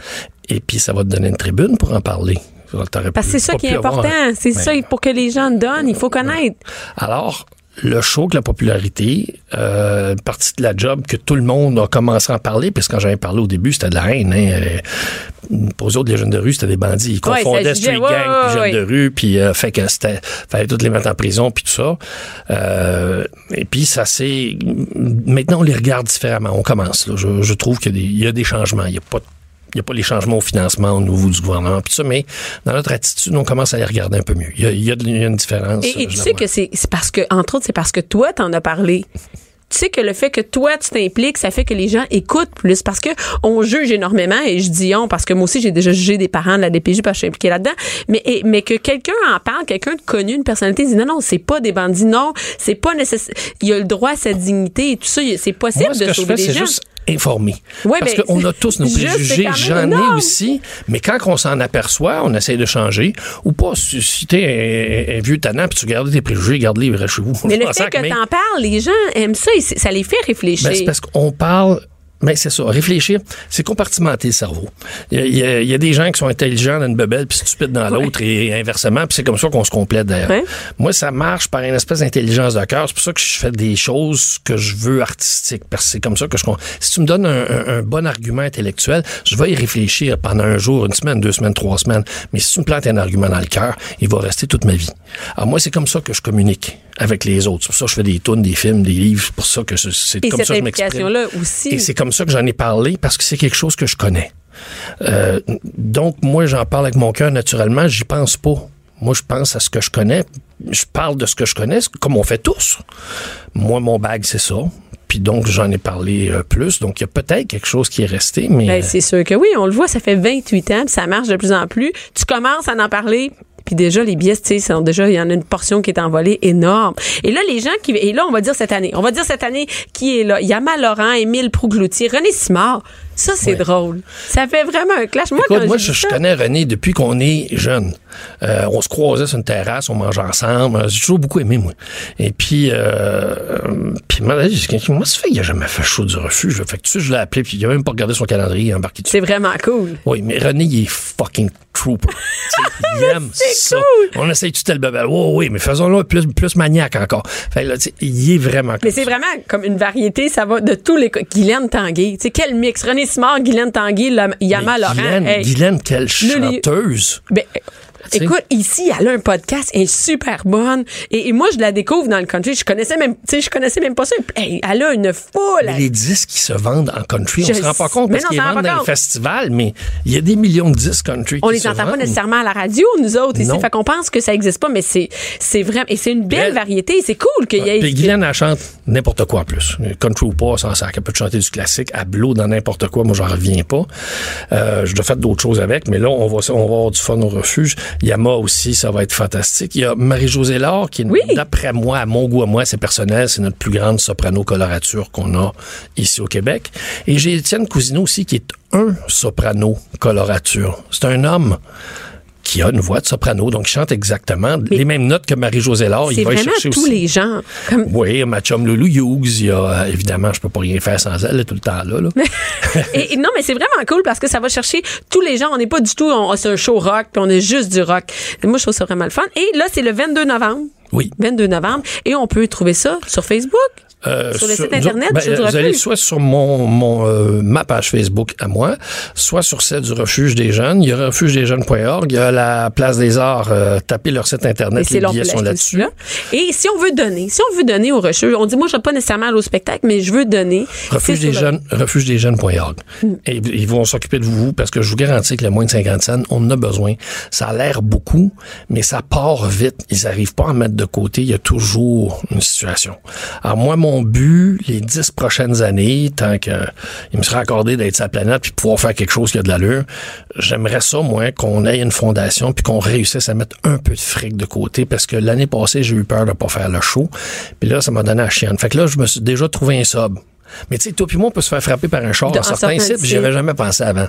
et puis ça va te donner une tribune pour en parler. Parce que c'est ça qui est important. un- C'est ça, pour que les gens donnent, il faut connaître. Alors, le show, que la popularité, euh, partie de la job que tout le monde a commencé à en parler, parce que quand j'en ai parlé au début, c'était de la haine. Hein, euh, pour eux autres, les jeunes de rue, c'était des bandits. Ils confondaient street ouais, gang puis ouais, jeunes de rue, puis euh, fait que c'était fallait toutes les mettre en prison puis tout ça. Euh, et puis ça c'est maintenant on les regarde différemment. On commence. Là. Je, je trouve qu'il y a des, il y a des changements. Il y a pas il n'y a pas les changements au financement au niveau du gouvernement, puis ça, mais dans notre attitude, on commence à les regarder un peu mieux. Il y a, il y a de- il y a une différence. Et, et tu sais que c'est parce que, entre autres, c'est parce que toi, t'en as parlé. Tu sais que le fait que toi, tu t'impliques, ça fait que les gens écoutent plus parce que on juge énormément et je dis on parce que moi aussi, j'ai déjà jugé des parents de la DPJ parce que je suis impliquée là-dedans. Mais, et- mais que quelqu'un en parle, quelqu'un de connu, une personnalité, dit non, non, c'est pas des bandits, non, c'est pas nécessaire. Il a le droit à sa dignité et tout ça. C'est possible Moi, ce de que je sauver fais, les c'est gens. juste informer. Ouais, Parce qu'on a tous nos préjugés, j'en ai aussi, mais quand on s'en aperçoit, on essaie de changer, ou pas, t'es un, un vieux tannant, puis tu gardes tes préjugés, garde-les, chez vous. Mais le fait que mais- t'en parles, les gens aiment ça et ça les fait réfléchir. Ben, c'est parce qu'on parle. Mais c'est ça, réfléchir, c'est compartimenter le cerveau. Il y, y y a des gens qui sont intelligents dans une bebelle puis stupides dans l'autre et inversement, puis c'est comme ça qu'on se complète d'ailleurs. Ouais. Moi, ça marche par une espèce d'intelligence de cœur. C'est pour ça que je fais des choses que je veux artistiques, parce que c'est comme ça que je... Si tu me donnes un, un- un bon argument intellectuel, je vais y réfléchir pendant un jour, une semaine, deux semaines, trois semaines. Mais si tu me plantes un argument dans le cœur, il va rester toute ma vie. Alors moi, c'est comme ça que je communique avec les autres. C'est pour ça que je fais des tunes, des films, des livres. C'est pour ça que c'est comme ça que je m'exprime. Et c'est comme ça que j'en ai parlé parce que c'est quelque chose que je connais. Euh, donc, moi, j'en parle avec mon cœur naturellement. J'y pense pas. Moi, je pense à ce que je connais. Je parle de ce que je connais, comme on fait tous. Moi, mon bag, c'est ça. Puis donc, j'en ai parlé euh, plus. Donc, il y a peut-être quelque chose qui est resté, mais... Ben, c'est sûr que oui, on le voit, ça fait 28 ans, puis ça marche de plus en plus. Tu commences à en parler. Puis déjà, les billets, tu sais, déjà, il y en a une portion qui est envolée énorme. Et là, les gens qui, et là, on va dire cette année, on va dire cette année qui est là. Yama Laurent, Émile Prougloutier, René Simard. Ça, c'est Ouais. drôle. Ça fait vraiment un clash. Moi, Écoute, moi, je, connais René depuis qu'on est jeune. Euh, on se croisait sur une terrasse, on mangeait ensemble. J'ai toujours beaucoup aimé, moi. Et puis, euh, euh, puis moi, ça fait qu'il a jamais fait chaud du refuge? Fait que tu sais, je l'ai appelé, puis il a même pas regardé son calendrier, embarqué dessus. C'est vraiment cool. Oui, mais René, il est fucking trooper. Il aime ça. On essaye-tu tel bebel? Oui, oui, mais faisons-le plus, plus maniaque encore. Fait que là, il est vraiment comme Mais c'est vraiment comme une variété, ça va de tous les. Guylaine Tanguay. Tu sais, quel mix? René Simard, Guylaine Tanguay, la- Yama Laurent. Guylaine, Hey. Guylaine, quelle chanteuse. Ben. Écoute, ici, elle a un podcast, elle est super bonne. Et, et moi, je la découvre dans le country. Je connaissais même, tu sais, je connaissais même pas ça. Hey, elle a une foule. Mais les disques qui se vendent en country, Je on se rend pas compte parce qu'ils vendent dans les festivals, mais il y a des millions de disques country on les entend pas nécessairement à la radio, nous autres, ici. Non. Fait qu'on pense que ça existe pas, mais c'est, c'est vraiment, et c'est une belle Elle- variété. C'est cool qu'il y ait. Puis Guylaine, elle chante n'importe quoi en plus. Country ou pas, sans sac. Elle peut chanter du classique, à blow dans n'importe quoi. Moi, j'en reviens pas. Euh, je dois faire d'autres choses avec, mais là, on va, on va avoir du fun au refuge. Yama aussi, ça va être fantastique. Il y a Marie-Josée Laure, qui, Oui. d'après moi, à mon goût à moi, c'est personnel, c'est notre plus grande soprano colorature qu'on a ici au Québec. Et j'ai Étienne Cousineau aussi, qui est un soprano colorature. C'est un homme qui a une voix de soprano, donc chante exactement les mêmes notes que Marie-Josée Laure. Il va vraiment chercher tous aussi. les genres. Comme, Oui, ma chum Loulou Hughes, il y a, euh, évidemment, je peux pas rien faire sans elle, tout le temps là. là. et, et non, mais c'est vraiment cool parce que ça va chercher tous les gens. On n'est pas du tout, on, c'est un show rock, puis on est juste du rock. Et moi, je trouve ça vraiment le fun. Et là, c'est le 22 novembre. oui. 22 novembre. Et on peut trouver ça sur Facebook. Euh, Sur le site Internet ben, du Vous allez soit sur mon, mon euh, ma page Facebook à moi, soit sur celle du Refuge des Jeunes. Il y a refugedesjeunes.org. Il y a la Place des Arts. euh, tapez leur site Et Internet. c'est Les billets sont là-dessus. là. Et si on veut donner, si on veut donner au refuge, on dit moi je vais pas nécessairement aller au spectacle, mais je veux donner. Refuge des jeunes, refuge des jeunes.org. Et ils vont s'occuper de vous parce que je vous garantis que le moins de 50 cents, on en a besoin. Ça a l'air beaucoup, mais ça part vite. Ils arrivent pas à mettre de côté. Il y a toujours une situation. Alors moi, mon but, les dix prochaines années, tant que il me sera accordé d'être sa planète puis pouvoir faire quelque chose qui a de l'allure, j'aimerais ça, moi, qu'on ait une fondation puis qu'on réussisse à mettre un peu de fric de côté parce que l'année passée, j'ai eu peur de pas faire le show. Puis là, ça m'a donné la chienne. Fait que là, je me suis déjà trouvé un sub. Mais tu sais, toi puis moi, on peut se faire frapper par un char Dans certains sites, j'y avais jamais pensé avant.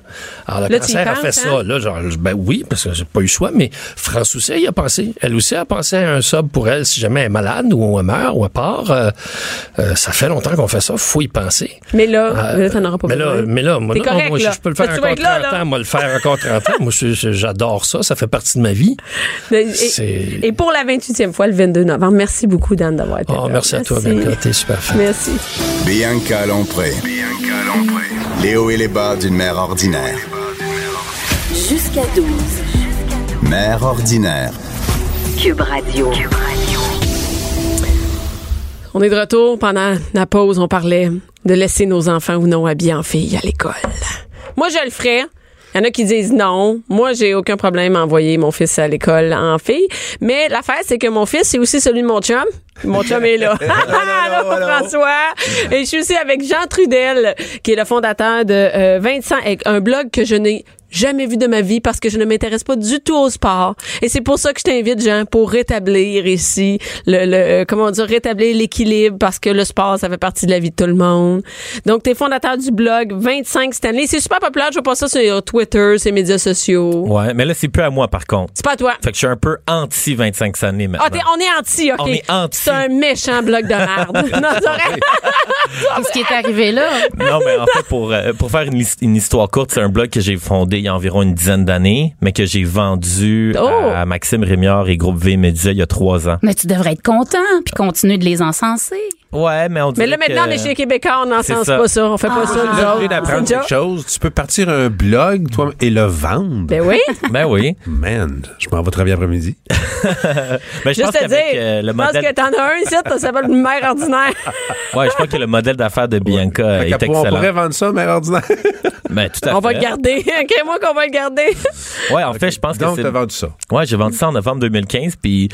Alors, le Là, cancer a fait hein? ça. Là, genre, ben oui, parce que j'ai pas eu le choix, mais France aussi, elle y a pensé. Elle aussi a pensé à un sub pour elle si jamais elle est malade ou elle meurt ou elle part. Euh, euh, ça fait longtemps qu'on fait ça, faut y penser. Mais là, Euh, là t'en auras pas mais là, besoin. mais là, moi, T'es non, correct, moi, là. je peux le faire encore vas être là, 30 là? ans, moi, le faire encore 30 ans. Moi, j'adore ça, ça fait partie de ma vie. Et, pour la 28e fois, le 22 novembre, merci beaucoup, Dan, d'avoir été Oh, là. merci à toi, Bianca, t'es super fin. Merci. Bianca Lompré. Les hauts et les bas d'une mère ordinaire. Jusqu'à 12. Mère ordinaire. Cube Radio. On est de retour. Pendant la pause, on parlait de laisser nos enfants ou non habillés en filles à l'école. Moi, je le ferais. Il y en a qui disent non. Moi, j'ai aucun problème à envoyer mon fils à l'école en fille. Mais l'affaire, c'est que mon fils, c'est aussi celui de mon chum. Mon chum est là. Allô, François. Et je suis aussi avec Jean Trudel, qui est le fondateur de euh, Vincent, un blog que je n'ai jamais vu de ma vie parce que je ne m'intéresse pas du tout au sport. Et c'est pour ça que je t'invite, Jean, pour rétablir ici le, le euh, comment dire, rétablir l'équilibre parce que le sport, ça fait partie de la vie de tout le monde. Donc, t'es fondateur du blog 25 Stanley. C'est super populaire. Je vois pas ça sur Twitter, ses médias sociaux. Ouais, mais là, c'est plus à moi, par contre. C'est pas à toi. Fait que je suis un peu anti 25 années maintenant. Ah, t'es- on est anti, OK. On est anti. C'est un méchant blog de merde. non. Qu'est-ce qui est arrivé là? non, mais en fait, pour, euh, pour faire une histoire courte, c'est un blog que j'ai fondé il y a environ une dizaine d'années, mais que j'ai vendu Oh! à Maxime Rémiard et Groupe V Média il y a trois ans. Mais tu devrais être content puis continuer de les encenser. Ouais, mais on Mais dirait là, maintenant, que- on est chez Québécois, on n'en sens ça. pas ça. On fait pas ça, nous J'ai autres. envie d'apprendre quelque chose. Tu peux partir un blog, toi, et le vendre. Ben oui. Ben oui. Man, je m'en vais travailler après-midi. Ben, je pense Juste te qu'avec dire, euh, le je pense que t'en as un ici, ça s'appelle une mère ordinaire. Ouais, je pense que le modèle d'affaires de Bianca Fait est qu'à- on pourrait excellent. vendre ça, mère ordinaire. Ben, tout à On va fait. le garder. OK, moi qu'on va le garder. Ouais, en fait, je pense que Donc, c'est... t'as vendu ça. Ouais, j'ai vendu ça en novembre 2015, puis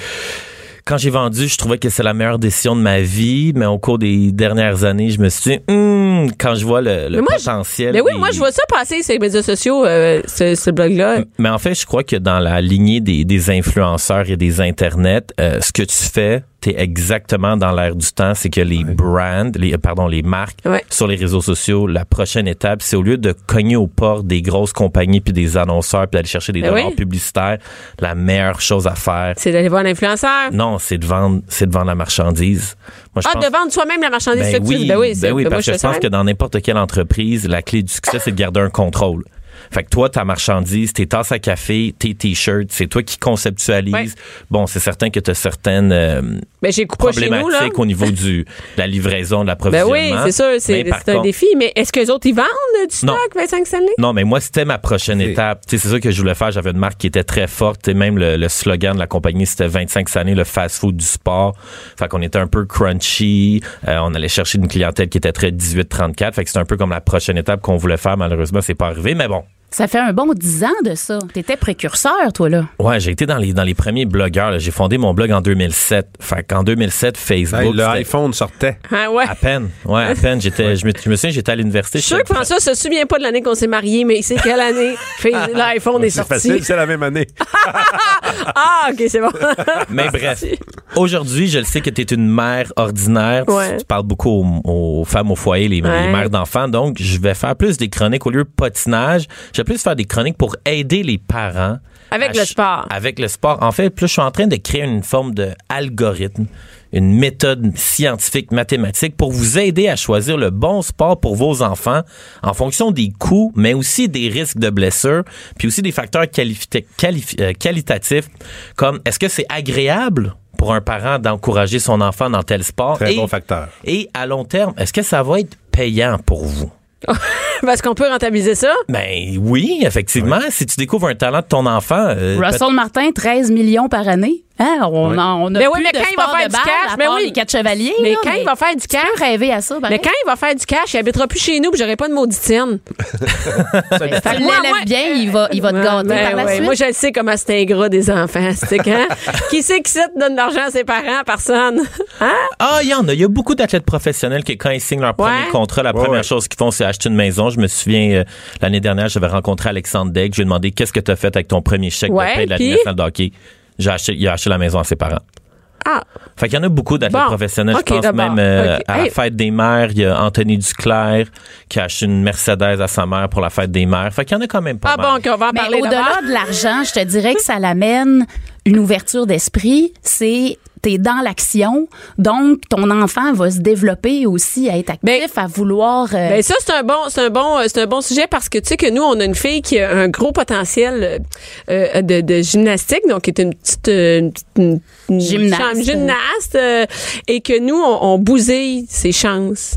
quand j'ai vendu, je trouvais que c'est la meilleure décision de ma vie, mais au cours des dernières années, je me suis dit, Hum, quand je vois le, le Mais moi, je- potentiel... Mais oui, des- moi, je vois ça passer sur les médias sociaux, euh, ce, ce blog-là. Mais en fait, je crois que dans la lignée des, des influenceurs et des internets, euh, ce que tu fais, t'es exactement dans l'air du temps, c'est que les brands, les euh, pardon, les marques Ouais. sur les réseaux sociaux, la prochaine étape, c'est au lieu de cogner aux portes des grosses compagnies puis des annonceurs puis d'aller chercher des Ben dollars oui. publicitaires, la meilleure chose à faire, C'est d'aller voir l'influenceur. non, c'est de vendre, c'est de vendre la marchandise. Moi, je Ah, pense de vendre soi-même la marchandise. ben oui. Ben oui, ben oui, ben parce que je pense que dans n'importe quelle entreprise, la clé du succès, c'est de garder un contrôle. Fait que toi, ta marchandise, tes tasses à café, tes t-shirts, c'est toi qui conceptualise. Ouais. Bon, c'est certain que tu as certaines euh, Ben, j'ai coupé chez nous, là. problématiques au niveau du, de la livraison, de Ben l'approvisionnement. oui, c'est sûr, c'est c'est un contre- défi. Mais est-ce que les autres, ils vendent du stock, Non. 25 Stanley? Non, mais moi, c'était ma prochaine C'est- étape. C'est ça que je voulais faire. J'avais une marque qui était très forte. Et même le, le slogan de la compagnie, c'était 25 années, le fast-food du sport. Fait qu'on était un peu crunchy. Euh, on allait chercher une clientèle qui était très 18-34. Fait que c'était un peu comme la prochaine étape qu'on voulait faire. Malheureusement, c'est pas arrivé. Mais bon. Ça fait un bon 10 ans de ça. T'étais précurseur, toi, là. Ouais, j'ai été dans les, dans les premiers blogueurs. là. J'ai fondé mon blog en 2007. Fait qu'en 2007, Ben, Facebook. le c'était iPhone sortait. Ah ouais. À peine. Ouais, à peine. J'étais, je me, je me souviens, j'étais à l'université. Je suis sûr que François se souvient pas de l'année qu'on s'est mariés, mais il sait quelle année l'iPhone est C'est sorti. facile, c'est la même année. Ah, OK, c'est bon. Mais bref, aujourd'hui, je le sais que tu es une mère ordinaire. Tu- Ouais. Tu, parles beaucoup aux, aux femmes au foyer, les, les mères d'enfants. Donc, je vais faire plus des chroniques au lieu de potinage. Je vais plus faire des chroniques pour aider les parents. Avec le sport. Avec le sport. En fait, plus je suis en train de créer une forme de algorithme, une méthode scientifique, mathématique pour vous aider à choisir le bon sport pour vos enfants en fonction des coûts, mais aussi des risques de blessure, puis aussi des facteurs euh, qualitatifs comme est-ce que c'est agréable pour un parent d'encourager son enfant dans tel sport? Très et, bon facteur. Et à long terme, est-ce que ça va être payant pour vous? Parce qu'on peut rentabiliser ça? Ben oui, effectivement. Si tu découvres un talent de ton enfant, euh, Russell Martin, 13 millions par année. Hein, on, Ouais. a, on a Mais oui, plus mais de quand il va faire de du balle, cash, mais oui. les quatre chevaliers. Mais là, quand il va faire du tu cash- peux rêver à ça. Mais pareil. quand il va faire du cash, il habitera plus chez nous puis j'aurai pas de mauditienne. Ben, tu moi, l'élèves moi- bien, il va, il va te gâter Ben par la ouais, suite. Moi, je le sais comment c'est ingrat des enfants. C'est quand? qui c'est qui sait donne de l'argent à ses parents? Personne. Hein? Ah, il y en a. Il y a beaucoup d'athlètes professionnels qui, quand ils signent leur premier Ouais. contrat, la première ouais. chose qu'ils font, c'est acheter une maison. Je me souviens, euh, l'année dernière, j'avais rencontré Alexandre Degg. Je lui ai demandé qu'est-ce que tu as fait avec ton premier chèque Ouais, de paie de la nationale de hockey? J'ai acheté, il a acheté la maison à ses parents. Ah, Fait qu'il y en a beaucoup d'athlètes Bon. professionnels. Je pense même euh, à la Hey. fête des mères, il y a Anthony Duclair qui a acheté une Mercedes à sa mère pour la fête des mères. Fait qu'il y en a quand même pas ah mal. bon, qu'on va en Mais parler au-delà de l'argent, je te dirais que ça l'amène une ouverture d'esprit. C'est t'es dans l'action, donc ton enfant va se développer aussi à être actif, Ben- à vouloir. euh, Ben ça c'est un bon c'est un bon euh, c'est un bon sujet parce que tu sais que nous on a une fille qui a un gros potentiel euh, de, de gymnastique donc qui est une petite une, une- une Gymnaste. chambre- gymnaste euh, et que nous on, on bousille ses chances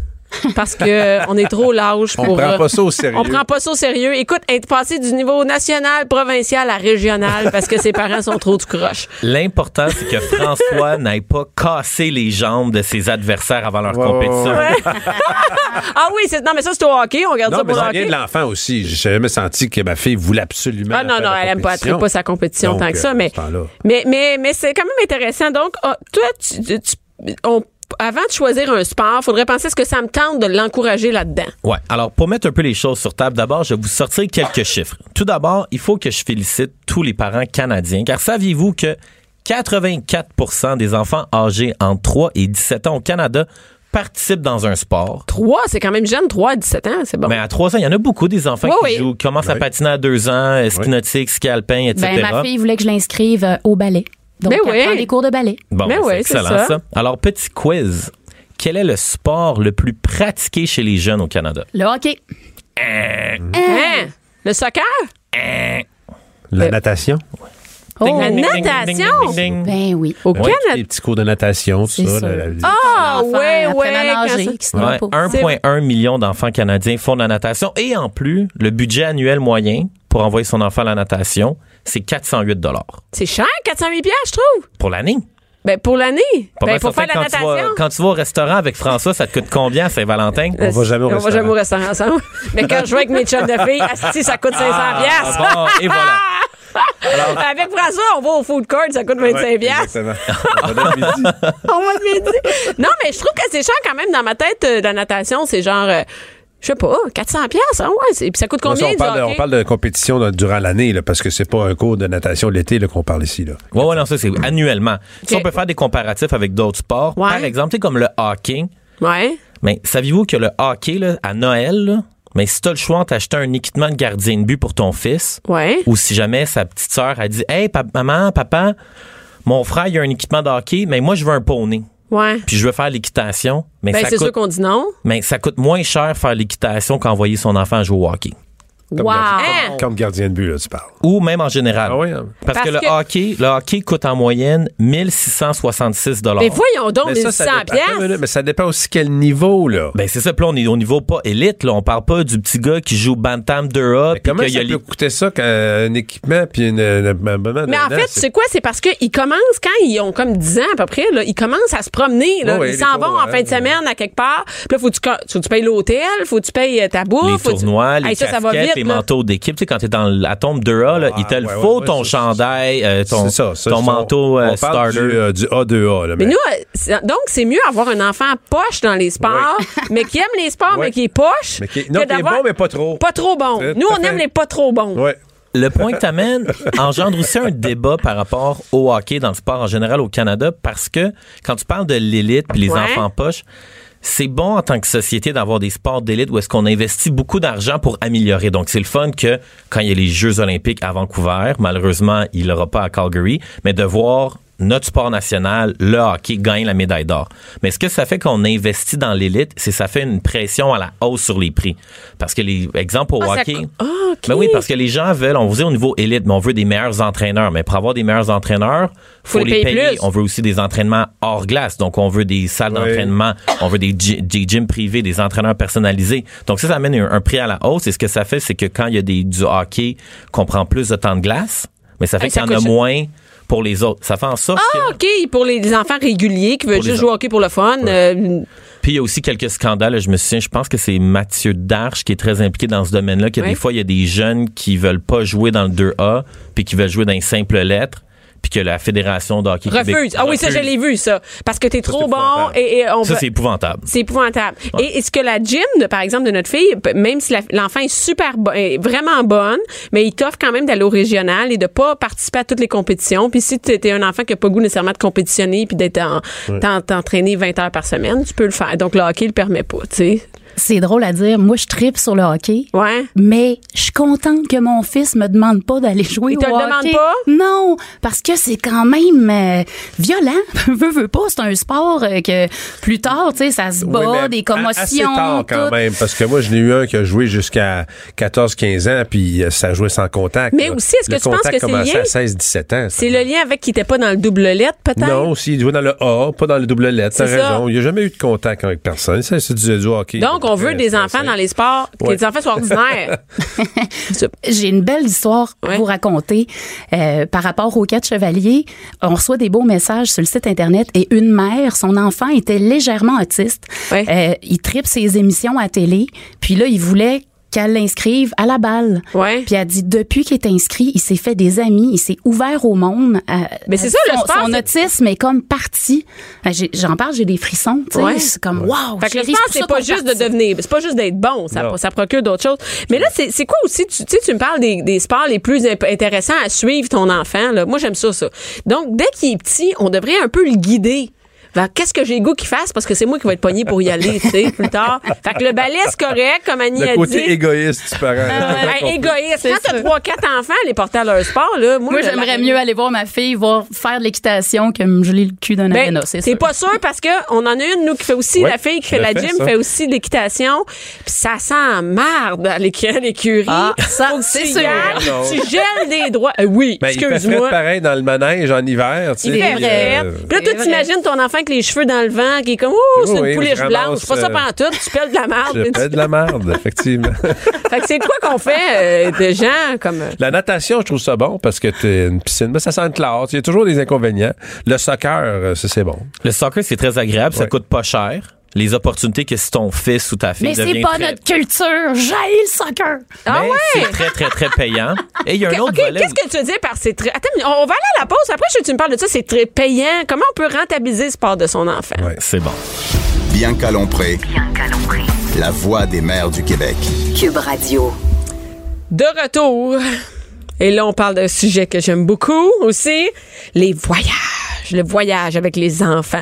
parce que on est trop lâche On pour prend euh, pas ça au sérieux. on prend pas ça au sérieux. Écoute, être passé du niveau national, provincial à régional parce que ses parents sont trop du croche. L'important, c'est que François n'aille pas casser les jambes de ses adversaires avant leur compétition. ouais, Ah oui, c'est non mais ça c'est au hockey, on regarde Non, ça mais pour le ça hockey. de l'enfant aussi. J'ai jamais senti que ma fille voulait absolument. Ah non, non, elle aime pas, elle pas sa compétition Donc, tant que ça, euh, mais, temps-là. mais, mais, mais c'est quand même intéressant. Donc, ah, toi, tu, tu- tu- on- avant de choisir un sport, faudrait penser est-ce que ça me tente de l'encourager là-dedans. Ouais. Alors, pour mettre un peu les choses sur table, d'abord, je vais vous sortir quelques chiffres. Tout d'abord, il faut que je félicite tous les parents canadiens, car saviez-vous que 84 des enfants âgés entre 3 et 17 ans au Canada participent dans un sport? 3, c'est quand même jeune, 3 à 17 ans, c'est bon. Mais à 3 ans, il y en a beaucoup des enfants Oui, qui oui. jouent, commencent à patiner à 2 ans, ski nautique, ski alpin, etc. ben, ma fille voulait que je l'inscrive euh, au ballet. Donc, elle oui. prend des cours de ballet. Bon, Mais c'est c'est excellent ça. ça. Alors, petit quiz. Quel est le sport le plus pratiqué chez les jeunes au Canada? Le hockey. Hein? Le soccer? La Euh, natation? Oh, La Ding, ding, ding, natation? ding, ding, ding, ding. ben oui. Au Ouais, Canada? Les petits cours de natation, tout C'est ça. sûr. la- la- Ah, L'enfant ouais, apprenne ouais. à nager, quand ça- qui se Ouais, noie pas. 1,1 million d'enfants canadiens font de la natation et en plus, le budget annuel moyen pour envoyer son enfant à la natation, c'est 408 dollars C'est cher, 408 piastres, je trouve. pour l'année. Ben, pour l'année. Ben, pour faire la quand tu vas- natation. quand tu vas au restaurant avec François, ça te coûte combien à Saint-Valentin? On va jamais au On va restaurant. jamais au restaurant ensemble. Mais quand je vais avec mes chums de filles, ça coûte 500 piastres. Ah, bon, et voilà. Avec François, on va au food court, ça coûte 25 Ouais, exactement. On va dans le midi. On va le midi. Non, mais je trouve que c'est cher quand même dans ma tête. euh, la natation, c'est genre, euh, je sais pas, 400 piastres. Hein, ouais. c'est- Puis ça coûte Ça, combien on, du parle de, on parle de compétition dans- durant l'année, là, parce que c'est pas un cours de natation l'été là, qu'on parle ici. Là. Ouais, ouais, non, ça, c'est annuellement. Si on peut faire des comparatifs avec d'autres sports, Ouais. par exemple, tu sais, comme le hockey, Ouais. mais saviez-vous que le hockey, là, à Noël, là, mais si t'as le choix entre acheter un équipement de gardien de but pour ton fils, Ouais. ou si jamais sa petite sœur a dit Hey, pap- maman, papa, mon frère, il a un équipement de hockey, mais moi, je veux un poney. Ouais. Puis je veux faire l'équitation. Mais, Ben, c'est sûr qu'on dit non. mais ça coûte moins cher faire l'équitation qu'envoyer son enfant jouer au hockey. Comme, Wow. gardien, Hein? comme gardien de but, là, tu parles. Ou même en général. Ah oui, hein? Parce, Parce que, le que- hockey, le hockey coûte en moyenne 1666 Mais voyons donc, Mais les ça, ça 600 dépend, minute, mais ça dépend aussi quel niveau, là. Ben c'est ça, puis là on est au niveau pas élite, là, on parle pas du petit gars qui joue Bantam Dura Mais puis comment qu'il y ça a peut les- coûter ça qu'un équipement puis une, Mais en fait, sais quoi? C'est parce qu'ils commencent, quand ils ont comme 10 ans à peu près, là, ils commencent à se promener. Là. Ouais, ouais, ils s'en vont en fin de semaine à quelque part. Puis là, faut que tu, faut que tu payes l'hôtel, faut que tu payes ta bouffe. les faut que tu- tournois, les ça, ça va casquettes, vite, manteaux d'équipe, tu sais quand t'es dans la tombe Dura là, Ah, il te le ouais, faut ouais, ton chandail, euh, ton C'est ça, ça, ton ça, manteau on, euh, on parle starter. Du, euh, du A2A. Là, Mais nous, donc, c'est mieux avoir un enfant poche dans les sports, mais qui aime les sports, mais qui est poche. mais qui, que non, qui est bon, mais pas trop. Pas trop bon. Nous, on aime les pas trop bons. Le point que tu amènes engendre aussi un débat par rapport au hockey dans le sport en général au Canada parce que quand tu parles de l'élite puis les Ouais. enfants poches, c'est bon en tant que société d'avoir des sports d'élite où est-ce qu'on investit beaucoup d'argent pour améliorer. Donc c'est le fun que quand il y a les Jeux olympiques à Vancouver, malheureusement, il l'aura pas à Calgary, mais de voir notre sport national, le hockey, gagne la médaille d'or. Mais ce que ça fait qu'on investit dans l'élite, c'est ça fait une pression à la hausse sur les prix. Parce que les exemples au Ah, ça hockey. co- Ah, OK. Ben oui, parce que les gens veulent, on vous dit au niveau élite, mais on veut des meilleurs entraîneurs. Mais pour avoir des meilleurs entraîneurs, faut, Faut les payer. On veut aussi des entraînements hors glace. Donc, on veut des salles Oui. d'entraînement, on veut des, des gyms privés, des entraîneurs personnalisés. Donc, ça, ça amène un, un prix à la hausse. Et ce que ça fait, c'est que quand il y a des, du hockey, qu'on prend plus de temps de glace, mais ça fait Hey, qu'il ça y en a moins pour les autres. Ça fait en sorte que... Ah, OK, pour les, enfants réguliers qui veulent juste jouer au hockey pour le fun. euh, Puis il y a aussi quelques scandales. Je me souviens, je pense que c'est Mathieu Darche qui est très impliqué dans ce domaine-là, que Oui. des fois, il y a des jeunes qui veulent pas jouer dans le 2A, puis qui veulent jouer dans les simples lettres, puis que la Fédération de hockey refuse. Québec Ah oui, ça, je l'ai vu, ça. Parce que t'es trop bon et, et on Ça, c'est épouvantable. C'est épouvantable. Et est-ce que la gym, de- par exemple, de notre fille, même si l'enfant est super bo- est vraiment bonne, mais il t'offre quand même d'aller au régional et de pas participer à toutes les compétitions. Puis si tu es un enfant qui a pas le goût nécessairement de compétitionner puis d'être en, t'en- t'entraîner 20 heures par semaine, tu peux le faire. Donc le hockey le permet pas, tu sais. C'est drôle à dire. Moi, je tripe sur le hockey. Ouais. Mais je suis contente que mon fils me demande pas d'aller jouer Il te au le hockey. demande pas? Non, parce que c'est quand même euh, violent. veux, veux pas, c'est un sport euh, que plus tard, tu sais, ça se bat, Oui, des a- commotions. Assez tard quand tout. même, parce que moi, je n'ai eu un qui a joué jusqu'à 14-15 ans, puis euh, ça jouait sans contact. Mais là. aussi, est-ce que Le tu penses que c'est lié? à 16-17 ans. C'est le lien avec qui était pas dans le double lettre, peut-être? Non, aussi, il jouait dans le A, pas dans le double lettre. T'as C'est ça. raison. Il n'y a jamais eu de contact avec personne. Ça, c'est du, du hockey. Donc, on veut des enfants dans les sports, que Ouais. les enfants soient ordinaires. J'ai une belle histoire Ouais. à vous raconter euh, par rapport au quatre chevaliers. On reçoit des beaux messages sur le site internet et une mère, son enfant était légèrement autiste. Ouais. Euh, il tripe ses émissions à télé, puis là il voulait qu'elle l'inscrive à la balle. Ouais. Puis elle dit depuis qu'il est inscrit, il s'est fait des amis, il s'est ouvert au monde. Euh, Mais c'est elle ça, le son, sport, son autisme est comme parti. Euh, j'ai- J'en parle, j'ai des frissons. tu sais. Ouais. C'est comme wow. Fait que le sport, c'est pas juste de devenir, c'est pas juste d'être bon, ça, procure d'autres choses. Mais là, c'est quoi aussi, tu sais, tu me parles des, des sports les plus intéressants à suivre ton enfant, là. Moi, j'aime ça, ça. Donc, dès qu'il est petit, on devrait un peu le guider. Qu'est-ce que j'ai le goût qu'il fasse? Parce que c'est moi qui vais être pogné pour y aller, tu sais, plus tard. Fait que le ballet, c'est correct, comme Annie a Le côté dit. égoïste du parent. Ben, égoïste. Quand t'as trois, quatre enfants, les porter à leur sport, là, moi, Moi, j'aimerais mieux aller voir ma fille voir faire de l'équitation que me geler le cul d'un Ben, aréna, c'est pas sûr parce que on en a une nous qui fait aussi Ouais, la fille qui fait la le gym ça. fait aussi de l'équitation puis ça sent marde à l'écu- à l'écurie Ah, ça, c'est tu sûr. tu gèles des droits Euh, oui Ben, excuse-moi pareil dans le manège en hiver. Tu sais, euh, Puis là, vrai. t'imagines ton enfant avec les cheveux dans le vent, qui est comme, ouh, c'est Oui, une pouliche je blanche. C'est pas ça euh, pantoute, tu pèles de la marde. Je fais de la merde, effectivement. fait que c'est quoi qu'on fait euh, de gens comme. euh, La natation, je trouve ça bon parce que t'es une piscine, mais ça sent une classe. Il y a toujours des inconvénients. Le soccer, euh, ça, c'est bon. Le soccer, c'est très agréable, ça Ouais. coûte pas cher. Les opportunités que si ton fils ou ta fille Mais c'est pas très- notre culture. J'haïs le soccer. Ah Mais ouais? c'est très, très, très payant. Et il y a un autre volet. qu'est-ce que tu veux dire par c'est très. Attends, on va aller à la pause. Après, je tu me parles de ça. C'est très payant. Comment on peut rentabiliser le sport de son enfant? Ouais. C'est bon. Bianca Lompré, la voix des mères du Québec. Cube Radio. De retour. Et là, on parle d'un sujet que j'aime beaucoup aussi, les voyages. Le voyage avec les enfants.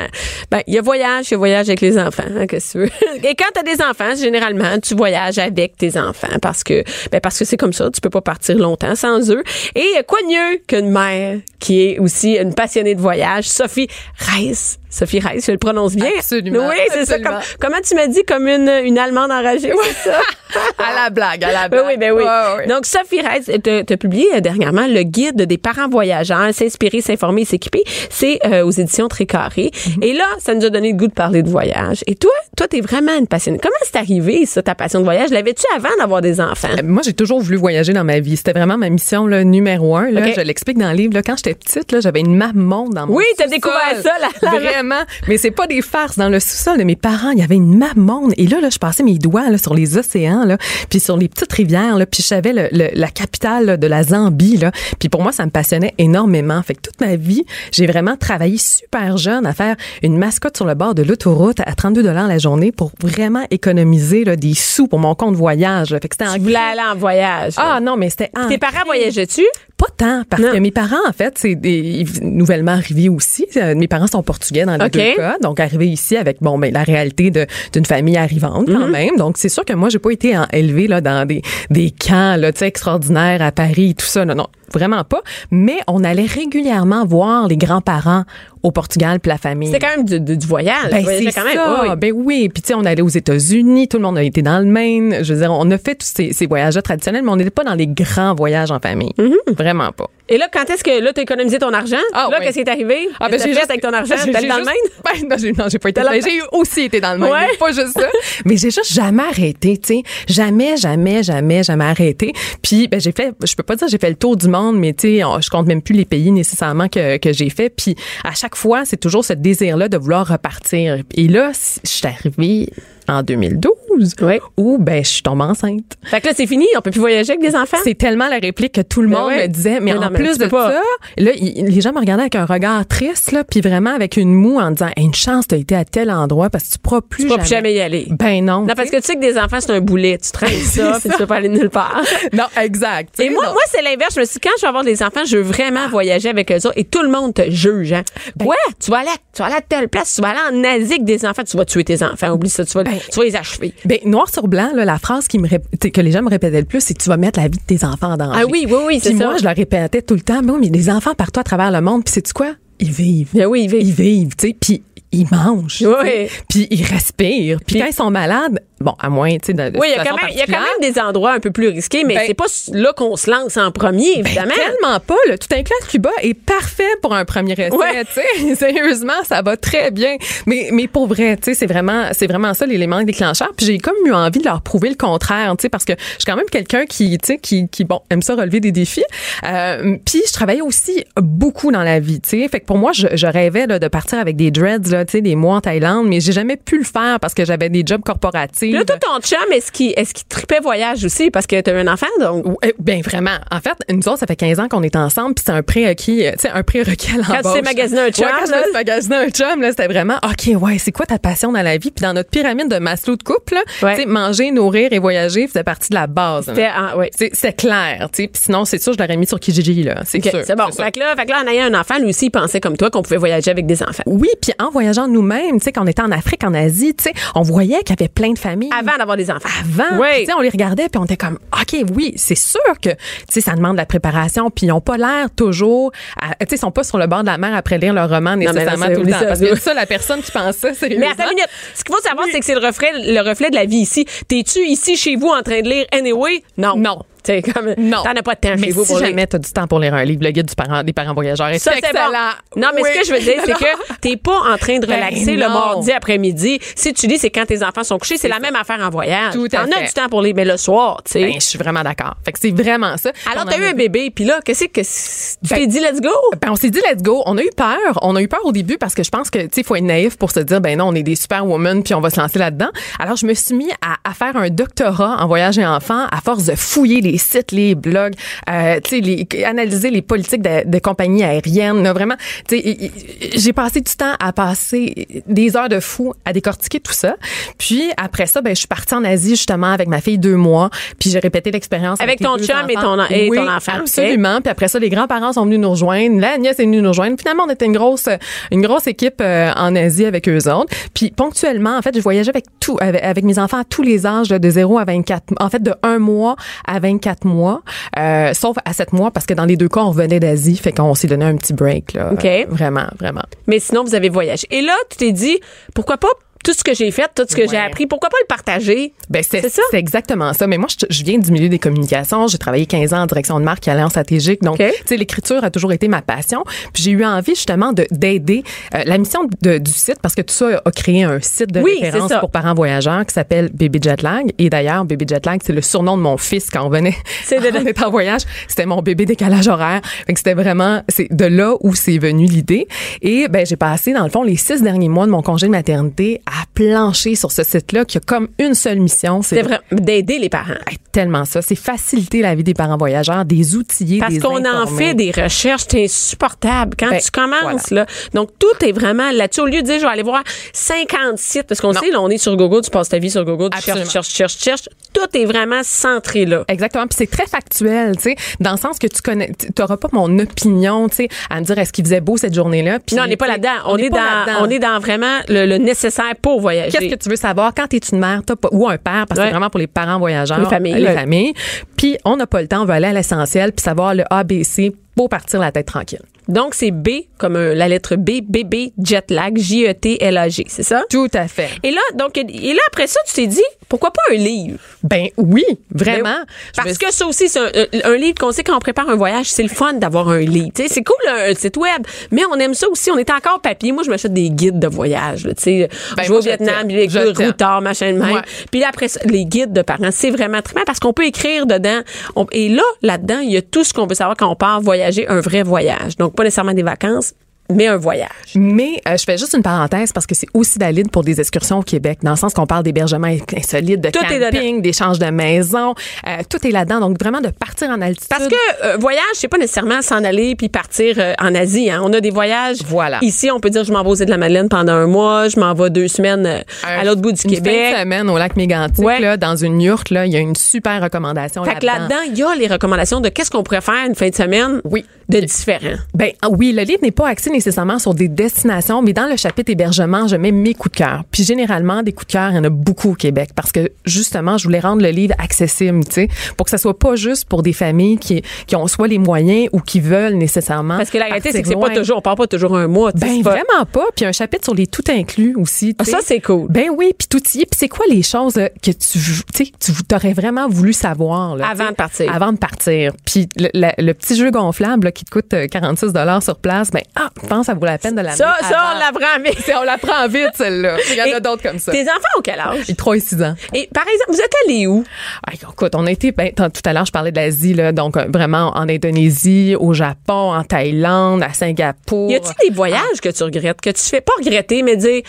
Ben, il y a voyage, il y a voyage avec les enfants. hein, qu'est-ce que tu veux? Et quand tu as des enfants, généralement, tu voyages avec tes enfants parce que ben parce que c'est comme ça, tu peux pas partir longtemps sans eux. Et quoi de mieux qu'une mère qui est aussi une passionnée de voyage, Sophie Reiss. Sophie Reiss, je le prononce bien? Absolument, Oui, c'est ça. Comme- comment tu m'as dit comme une, une Allemande enragée, c'est ça? À la blague, à la Ben blague. oui, ben oui. Donc, Sophie Reiss, tu as publié euh, dernièrement le guide des parents voyageurs, s'inspirer, s'informer et s'équiper. C'est euh, aux éditions Très Carré. Mm-hmm. Et là, ça nous a donné le goût de parler de voyage. Et toi, toi, t'es vraiment une passionnée. Comment c'est arrivé, ça, ta passion de voyage? L'avais-tu avant d'avoir des enfants? Euh, Moi, j'ai toujours voulu voyager dans ma vie. C'était vraiment ma mission là, numéro un. Là. Je l'explique dans le livre. Là. Quand j'étais petite, là, j'avais une map monde dans mon Oui, t'as découvert ça, la- Vraiment. Mais c'est pas des farces. Dans le sous-sol de mes parents, il y avait une map monde. Et là, là je passais mes doigts là, sur les océans, là, puis sur les petites rivières, là, puis je savais le- le- la capitale là, de la Zambie. Là. Puis pour moi, ça me passionnait énormément. Fait que toute ma vie, j'ai vraiment travaillé super jeune à faire une mascotte sur le bord de l'autoroute à 32 la journée pour vraiment économiser là, des sous pour mon compte voyage. là. Fait que c'était en Tu voulais aller en voyage. ah non, mais c'était en Tes parents voyageaient-tu? Pas tant, parce Non. que mes parents, en fait, c'est des nouvellement arrivés aussi. Euh, Mes parents sont portugais dans les deux cas, donc arrivés ici avec bon, ben, la réalité de- d'une famille arrivante quand Mhm. même. Donc c'est sûr que moi, j'ai pas été élevée là dans des des camps là, tu sais, extraordinaires à Paris, tout ça. Non, non, vraiment pas. Mais on allait régulièrement voir les grands-parents au Portugal puis la famille. C'était quand même du, du- du voyage. Ben, c'est quand même. ça. Oui, oui. Ben oui. Puis tu sais, on allait aux États-Unis, tout le monde a été dans le Maine. Je veux dire, on a fait tous ces, ces voyages traditionnels, mais on n'était pas dans les grands voyages en famille. Mm-hmm. Vraiment pas. Et là, quand est-ce que là, tu as économisé ton argent? Ah, là, oui. qu'est-ce qui est arrivé? Ah, que j'ai t'as juste- avec ton argent? T'es allé dans le Maine? Ben, non, j'ai, non, j'ai pas été T'as dans le. J'ai aussi été dans le Maine. Ouais. Pas juste ça. Mais j'ai juste jamais arrêté, tu sais. Jamais, jamais, jamais, jamais arrêté. Puis, ben, j'ai fait, je peux pas dire que j'ai fait le tour du monde, mais tu sais, je compte même plus les pays nécessairement que, que j'ai fait. Puis, à chaque fois, c'est toujours ce désir-là de vouloir repartir. Et là, je suis arrivée en 2012 Oui. où, ben, je suis tombée enceinte. Fait que là, c'est fini. On peut plus voyager avec des enfants? C'est tellement la réplique que tout le Ben monde ouais. me disait. Mais en plus de pas. ça, là, les gens me regardaient avec un regard triste, là, puis vraiment avec une moue en disant, Hey, une chance, t'as été à tel endroit parce que tu pourras plus Tu jamais. peux plus jamais y aller. Ben non. Non, parce que tu sais que des enfants, c'est un boulet. Tu traînes ça, puis tu peux pas aller nulle part. non, exact. Et moi, non. moi c'est l'inverse. Je me suis dit, quand je vais avoir des enfants, je veux vraiment voyager avec eux autres. Et tout le monde te juge. Hein. Ben ouais, tu vas, aller à, tu vas aller à telle place, tu vas aller en Asie avec des enfants, tu vas tuer tes enfants. Oublie ça, tu vas, tu vas les achever. Ben, noir sur blanc, là, la phrase qui me rép- tu sais, que les gens me répétaient le plus, c'est que tu vas mettre la vie de tes enfants en danger. Ah oui, oui, oui, c'est Puis ça. moi, je leur répétais tout le temps, mais oui, mais les enfants partout à travers le monde, puis c'est tu quoi? Ils vivent. Ben oui, ils vivent. Ils vivent, tu sais, puis ils mangent. Oui. Puis ils respirent. Puis Puis- quand ils sont malades, bon, à moins, tu sais, de, de Oui, il y, a quand même, il y a quand particulières, même des endroits un peu plus risqués, mais Ben- c'est pas là qu'on se lance en premier, Ben, évidemment. tellement pas. Là. Tout inclus, Cuba est parfait pour un premier essai. Ouais. tu sais. Sérieusement, ça va très bien. Mais, mais pour vrai, tu sais, c'est vraiment, c'est vraiment ça l'élément déclencheur. Puis j'ai comme eu envie de leur prouver le contraire, tu sais, parce que je suis quand même quelqu'un qui, tu sais, qui, qui, bon, aime ça relever des défis. Euh, puis je travaillais aussi beaucoup dans la vie, tu sais. Fait que pour moi, je, je rêvais là, de partir avec des dreads, là, tu sais, des mois en Thaïlande, mais j'ai jamais pu le faire parce que j'avais des jobs corporatifs. Puis là, toi, ton chum, est-ce qu'il est qu'il tripait voyage aussi? Parce que t'as eu un enfant, donc. Ouais, Ben vraiment. En fait, nous autres, ça fait 15 ans qu'on est ensemble, puis c'est un prérequis, euh, tu sais, un prérequis à l'embauche. Quand tu magasiné un chum, Ouais, quand là. un chum, là, c'était vraiment, OK, ouais, c'est quoi ta passion dans la vie? Puis dans notre pyramide de Maslow de couple, Ouais. tu sais, manger, nourrir et voyager faisait partie de la base. C'était, hein. ah, ouais. C'est clair, tu sais. Puis sinon, c'est sûr, je l'aurais mis sur Kijiji, là. C'est sûr. c'est bon. sûr. Fait que, là, fait que là, en ayant un enfant, lui aussi, il pensait comme toi qu'on pouvait voyager avec des enfants. Oui, puis en voyageant nous-mêmes, tu sais, quand on était en Afrique, en Asie, tu sais, on voyait qu'il y avait plein de familles. Avant d'avoir des enfants. avant. Oui. Puis, tu sais, on les regardait puis on était comme OK, oui, c'est sûr que tu sais ça demande de la préparation puis ils ont pas l'air toujours tu sais ils sont pas sur le bord de la mer après lire leur roman là, nécessairement tout le temps ça. parce que ça la personne qui pense ça c'est Mais attends une minute. Ce qu'il faut savoir, c'est que c'est le reflet, le reflet de la vie ici. T'es-tu ici chez vous en train de lire Anyway? Non. Non. T'sais, comme, Non. T'en as pas de temps mais chez vous si pour jamais tu as du temps pour lire un livre, le guide du parent, des parents voyageurs, est Ça, c'est bon. Non, mais Oui. ce que je veux dire, c'est que t'es pas en train de Ben relaxer le mardi après-midi. Si tu lis, c'est quand tes enfants sont couchés. C'est la même affaire en voyage. Tout T'en as du temps pour lire, mais le soir, tu sais. Ben, je suis vraiment d'accord. Fait que c'est vraiment ça. Alors, t'as eu un bébé, puis là, qu'est-ce que tu t'es dit, let's go? Ben, on s'est dit let's go. On a eu peur. On a eu peur au début parce que je pense que tu sais faut être naïf pour se dire ben non on est des superwomen puis on va se lancer là-dedans. Alors je me suis mis à, à faire un doctorat en voyage et enfants à force de fouiller les sites, les blogs, euh, tu sais les analyser les politiques de, de compagnies aériennes. là, vraiment, j'ai passé du temps à passer des heures de fou à décortiquer tout ça. Puis après ça ben je suis partie en Asie justement avec ma fille deux mois. Puis j'ai répété l'expérience Avec les ton chum et ton- et Oui, ton enfant. Absolument. Puis après ça, les grands-parents sont venus nous rejoindre. La nièce est venue nous rejoindre. Finalement, on était une grosse, une grosse équipe euh, en Asie avec eux autres. Puis ponctuellement, en fait, je voyageais avec tout, avec, avec mes enfants à tous les âges, de 0 à 24, en fait, de 1 mois à 24 mois, euh, sauf à 7 mois, parce que dans les deux cas, on revenait d'Asie. Fait qu'on s'est donné un petit break, là. OK. Euh, vraiment, vraiment. Mais sinon, vous avez voyagé. Et là, tu t'es dit, pourquoi pas tout ce que j'ai fait, tout ce que j'ai appris, pourquoi pas le partager? Ben c'est ça? c'est exactement ça. Mais moi, je, je viens du milieu des communications. J'ai travaillé 15 ans en direction de marque et alliance stratégique. Donc, tu sais, l'écriture a toujours été ma passion. Puis j'ai eu envie justement de d'aider euh, la mission de- du site parce que tout ça a créé un site de Oui, référence pour parents voyageurs qui s'appelle Baby Jetlag. Et d'ailleurs, Baby Jetlag, c'est le surnom de mon fils quand on venait. C'est de- était en voyage. C'était mon bébé décalage horaire. Fait que c'était vraiment, c'est de là où c'est venu l'idée. Et ben, j'ai passé dans le fond les six derniers mois de mon congé de maternité à plancher sur ce site-là qui a comme une seule mission, C'est d'aider les parents. Hey, tellement ça, c'est faciliter la vie des parents voyageurs, des outillés, Parce qu'on en fait des recherches, c'est insupportable. Quand Ben, tu commences, là. Donc, tout est vraiment là-dessus. Au lieu de dire, je vais aller voir 50 sites, parce qu'on sait, là, on est sur Google, tu passes ta vie sur Google, tu cherches, cherches, cherches, cherches. Tout est vraiment centré là. Exactement, puis c'est très factuel, tu sais, dans le sens que tu connais, tu n'auras pas mon opinion, tu sais, à me dire est-ce qu'il faisait beau cette journée-là? Puis non, on n'est pas là-dedans. On, est dans, on est dans vraiment le, le nécessaire pour voyager. Qu'est-ce que tu veux savoir? Quand tu es une mère pas, ou un père, parce que Ouais. c'est vraiment pour les parents voyageurs, Les familles, les ouais. familles. Puis on n'a pas le temps, on va aller à l'essentiel, puis savoir le ABC pour partir la tête tranquille. Donc, c'est B, comme euh, la lettre B, bébé, jet lag, J-E-T-L-A-G, c'est ça? Tout à fait. Et là, donc, et là, après ça, tu t'es dit, pourquoi pas un livre? Ben oui, vraiment. Ben, me Parce que ça aussi, c'est un, euh, un livre qu'on sait quand on prépare un voyage, c'est le fun d'avoir un livre. Tu sais, c'est cool un site web, mais on aime ça aussi. On est encore papier. Moi, je m'achète des guides de voyage. là, Tu sais, Ben, je vais au Vietnam, le routard, machin de même. Ouais. Puis là, après ça, les guides de parents, c'est vraiment très bien parce qu'on peut écrire dedans. On- et là, là-dedans, il y a tout ce qu'on veut savoir quand on part voyager, un vrai voyage. Donc, pas nécessairement des vacances, mais un voyage. Mais euh, je fais juste une parenthèse parce que c'est aussi valide pour des excursions au Québec, dans le sens qu'on parle d'hébergement insolite, de Tout camping, d'échange de maison, euh, tout est là-dedans. Donc vraiment de partir en altitude. Parce que euh, voyage, c'est pas nécessairement s'en aller puis partir euh, en Asie. Hein. On a des voyages. Voilà. Ici, on peut dire je m'en vais aux îles de la Madeleine pendant un mois, je m'en vais deux semaines euh, à l'autre bout du une Québec. fin de semaine au lac Mégantic, Ouais. là, dans une yourte, là, il y a une super recommandation Fait que là-dedans. là-dedans, il y a les recommandations de qu'est-ce qu'on pourrait faire une fin de semaine Oui. de différent. Ben ah oui, le livre n'est pas axé nécessairement sur des destinations, mais dans le chapitre hébergement, je mets mes coups de cœur. Puis généralement, des coups de cœur, il y en a beaucoup au Québec parce que justement, je voulais rendre le livre accessible, tu sais, pour que ça soit pas juste pour des familles qui, qui ont soit les moyens ou qui veulent nécessairement. Parce que la réalité, c'est que c'est pas toujours, on part pas toujours un mois. Ben pas- vraiment pas. Puis un chapitre sur les tout inclus aussi. Ah, ça, c'est cool. Ben oui, puis tout y est. Puis c'est quoi les choses là, que tu, tu sais, tu aurais vraiment voulu savoir là, Avant de partir. Avant de partir. Puis le, le- le petit jeu gonflable là, qui te coûte euh, 46 dollars sur place, ben ah, pense que ça vaut la peine de l'amener. Ça, ça, on l'apprend vite. On vite celle-là. Il y en a d'autres comme ça. Tes enfants ont quel âge? Ils 3 et 6 ans. Et par exemple, vous êtes allés où? Ah, écoute, on a été, ben, tout à l'heure, je parlais de l'Asie, là, donc euh, vraiment en Indonésie, au Japon, en Thaïlande, à Singapour. Y a-t-il des voyages que tu regrettes, que tu fais pas regretter, mais dire,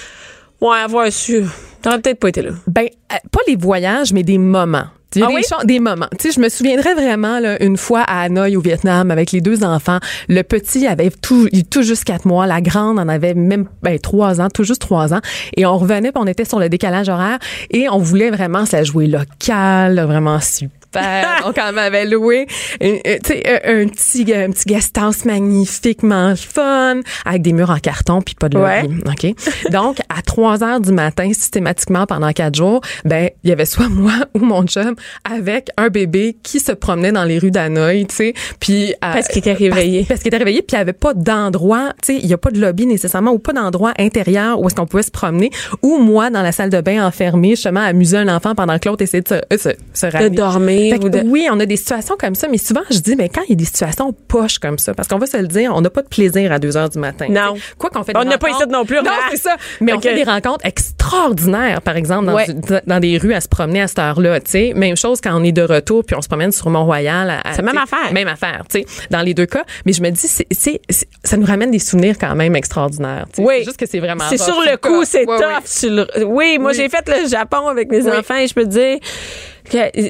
ouais, avoir su, t'aurais peut-être pas été là? Ben, euh, pas les voyages, mais des moments. Il y a Ah des, oui? choses- des moments. Tu sais, je me souviendrai vraiment là, une fois à Hanoï au Vietnam avec les deux enfants. Le petit avait tout, il tout juste quatre mois. La grande en avait même ben, trois ans, tout juste trois ans. Et on revenait, puis on était sur le décalage horaire et on voulait vraiment se la jouer locale, vraiment super. Donc, on m'avait loué un, un- tu sais, un, petit, un petit guest house magnifiquement fun, avec des murs en carton puis pas de Ouais. lobby. OK? Donc, à 3 heures du matin, systématiquement pendant quatre jours, ben, il y avait soit moi ou mon chum avec un bébé qui se promenait dans les rues d'Hanoï, tu sais, puis... euh, Parce qu'il était réveillé. Parce, parce qu'il était réveillé, puis il n'y avait pas d'endroit, tu sais, il n'y a pas de lobby nécessairement ou pas d'endroit intérieur où est-ce qu'on pouvait se promener, ou moi, dans la salle de bain enfermée, justement, amuser un enfant pendant que l'autre essayait de se, euh, se, se De dormir Fait que ou de... Oui, on a des situations comme ça, mais souvent, je dis, mais quand il y a des situations poches comme ça, parce qu'on va se le dire, on n'a pas de plaisir à 2 heures du matin. Non. Quoi qu'on fait On n'a pas ici non plus, Non, c'est ça. Mais on fait des rencontres extraordinaires, par exemple, dans, Ouais. du- dans des rues à se promener à cette heure-là, tu sais. Même chose quand on est de retour puis on se promène sur Mont-Royal. C'est même affaire. Même affaire, tu sais, dans les deux cas. Mais je me dis, c'est, c'est- c'est- ça nous ramène des souvenirs quand même extraordinaires. Oui. C'est juste que c'est vraiment C'est sur le coup, c'est Ouais, tough. le- Oui, moi Oui. j'ai fait le Japon avec mes Oui. enfants et je peux te dire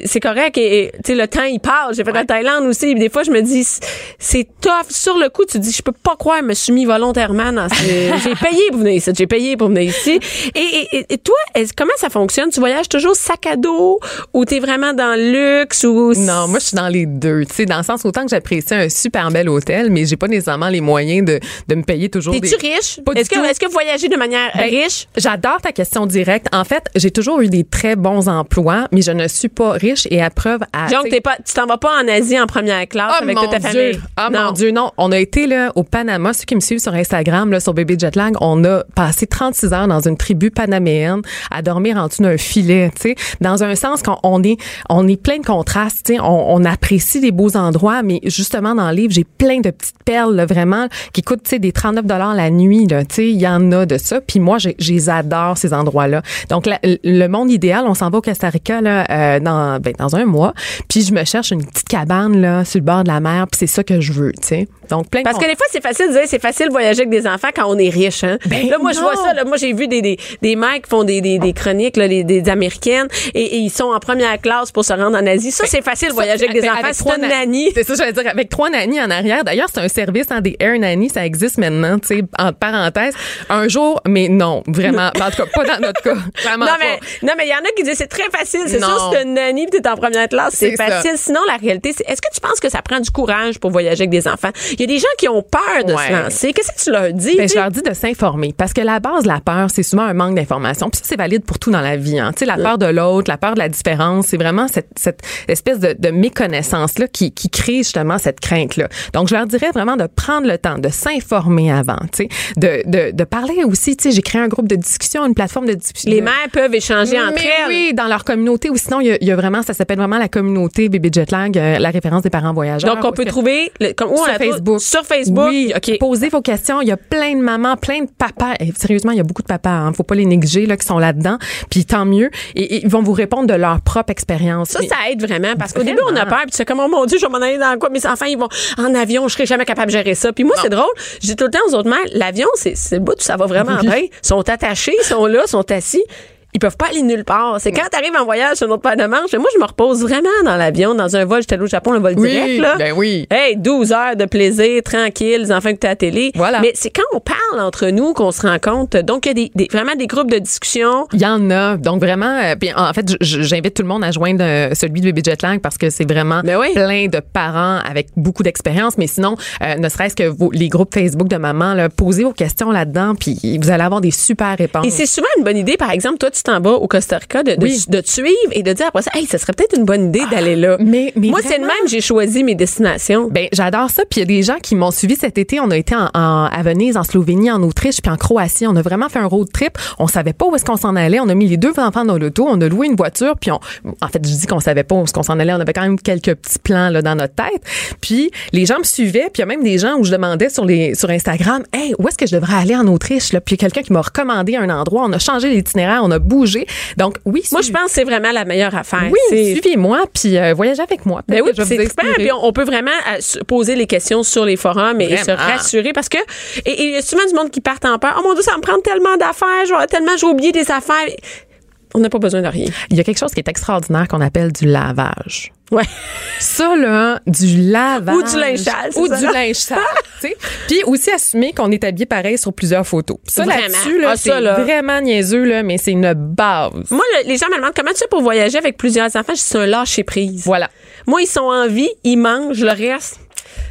c'est correct et tu sais le temps il passe. J'ai fait la Thaïlande aussi. Des fois je me dis c'est tough. Sur le coup, tu dis je peux pas croire je me suis mis volontairement dans ce... j'ai payé pour venir ici, j'ai payé pour venir ici. Et, et- et- toi, comment ça fonctionne? Tu voyages toujours sac à dos ou t'es vraiment dans le luxe ou Non, moi je suis dans les deux, tu sais, dans le sens autant que j'apprécie un super bel hôtel, mais j'ai pas nécessairement les moyens de, de me payer toujours T'es-tu des riche? Est-ce que est-ce que vous voyagez de manière Ben, riche? J'adore ta question directe. En fait, j'ai toujours eu des très bons emplois, mais je ne suis pas riche et à preuve à sais, t'es pas, tu t'en vas pas en Asie en première classe Ah, avec toute ta Dieu. famille. Ah non. mon Dieu, non. On a été là au Panama. Ceux qui me suivent sur Instagram, là, sur Bébé Jetlag, on a passé 36 heures dans une tribu panaméenne à dormir en dessous d'un filet, tu sais. Dans un sens qu'on on est, on est plein de contrastes, tu sais. On, on apprécie les beaux endroits, mais justement dans le livre, j'ai plein de petites perles, là, vraiment, qui coûtent, tu sais, des 39 dollars la nuit, là, tu sais. Il y en a de ça. Puis moi, j'ai- je les adore, ces endroits-là. Donc, la- le monde idéal, on s'en va au Costa Rica, là, euh, dans, ben, dans un mois. Puis je me cherche une petite cabane, là, sur le bord de la mer. Puis c'est ça que je veux, tu sais. Donc, plein de Parce que des fois, c'est facile de dire c'est facile de voyager avec des enfants quand on est riche. Hein? Ben là, moi, je vois ça. Là, moi, j'ai vu des, des, des mères qui font des, des, des chroniques, là, les- des Américaines, et, et ils sont en première classe pour se rendre en Asie. Ça, c'est facile de voyager avec des Ben, enfants. avec C'est trois une na- nanny. C'est ça, j'allais dire, avec trois nannies en arrière. D'ailleurs, c'est un service, hein, des Air Nanny, ça existe maintenant, tu sais, en parenthèse. Un jour, mais non, vraiment. En tout cas, pas dans notre cas. Vraiment Non pas. mais, non, mais il y en a qui disent c'est très facile. C'est sûr, c'est une nanny pis t'es en première classe, c'est ça. facile. Sinon, la réalité, c'est est-ce que tu penses que ça prend du courage pour voyager avec des enfants? Il y a des gens qui ont peur de se lancer. Qu'est-ce que tu leur dis? Ben, je leur dis de s'informer parce que la base de la peur, c'est souvent un manque d'information. Puis ça, c'est valide pour tout dans la vie. Hein. Tu sais, la peur de l'autre, la peur de la différence, c'est vraiment cette, cette espèce de, de méconnaissance-là qui, qui crée justement cette crainte-là. Donc, je leur dirais vraiment de prendre le temps de s'informer avant, tu sais, de, de, de parler aussi. Tu sais, j'ai créé un groupe de discussion, une plateforme de discussion. Les mères peuvent échanger entre elles. oui, dans leur communauté ou sinon, il y a, il y a vraiment, ça s'appelle vraiment la communauté Bébé Jetlag, euh, la référence des parents voyageurs. Donc, on peut trouver le, comme, où on sur la trouve? Facebook. Sur Facebook. Oui, OK. Posez vos questions. Il y a plein de mamans, plein de papas. Et sérieusement, il y a beaucoup de papas. Hein. Faut pas les négliger là qui sont là-dedans. Puis tant mieux. Et, et ils vont vous répondre de leur propre expérience. Ça, Mais- ça aide vraiment parce qu'au début, on a peur, puis tu sais comment, mon Dieu, je vais m'en aller dans quoi? Mes enfants, ils vont en avion, je serai jamais capable de gérer ça. Puis moi, c'est drôle. Dis tout le temps aux autres mères, l'avion, c'est c'est le bout où ça va vraiment bien. Ils sont attachés, ils sont là, ils sont assis. Ils peuvent pas aller nulle part. C'est quand t'arrives en voyage sur notre paire de manche. Moi, je me repose vraiment dans l'avion, dans un vol. J'étais allée au Japon, le vol Oui, direct, là. ben oui. Hey, 12 heures de plaisir, tranquille, les enfants écoutent à la télé. Voilà. Mais c'est quand on parle entre nous qu'on se rend compte. Donc, il y a des, des- vraiment des groupes de discussion. Il y en a. Donc vraiment, euh, puis en fait, j'invite tout le monde à joindre euh, celui de Bébé Jetlag parce que c'est vraiment Ben oui. plein de parents avec beaucoup d'expérience. Mais sinon, euh, ne serait-ce que vos, les groupes Facebook de maman, là, posez vos questions là-dedans, puis vous allez avoir des super réponses. Et c'est souvent une bonne idée, par exemple, toi, tu t'en vas au Costa Rica, de, de, Oui. de te suivre et de dire après ça, hey, ça serait peut-être une bonne idée d'aller là. mais- mais Moi, c'est le même, j'ai choisi mes destinations. Ben, j'adore ça. Puis il y a des gens qui m'ont suivi cet été. On a été en, en- à Venise, en Slovénie, en Autriche, puis en Croatie. On a vraiment fait un road trip. On savait pas où est-ce qu'on s'en allait. On a mis les deux enfants dans l'auto. On a loué une voiture. Puis on, en fait, je dis qu'on savait pas où est-ce qu'on s'en allait. On avait quand même quelques petits plans là dans notre tête. Puis les gens me suivaient. Puis il y a même des gens où je demandais sur les sur Instagram, hey, où est-ce que je devrais aller en Autriche là Puis il y a quelqu'un qui m'a recommandé un endroit. On a changé l'itinéraire. On a Donc oui. Moi, je pense que c'est vraiment la meilleure affaire. oui, suivez-moi puis euh, voyagez avec moi. Ben oui, c'est inspirer. Puis on, on peut vraiment euh, poser les questions sur les forums et, se rassurer parce que et il y a souvent du monde qui part en peur. Oh mon Dieu, ça va me prend tellement d'affaires, tellement j'ai oublié des affaires. On n'a pas besoin de rien. Il y a quelque chose qui est extraordinaire qu'on appelle du lavage. Ouais. Ça, là, du lavage. Ou du linge sale, Ou ça, du linge sale. tu sais. Puis aussi assumer qu'on est habillé pareil sur plusieurs photos. Ça, là-dessus, là, Ah, c'est vraiment niaiseux, là, mais c'est une base. Moi, le- les gens me demandent comment tu fais pour voyager avec plusieurs enfants? Je c'est un lâcher prise. Voilà. Moi, ils sont en vie, ils mangent, le reste.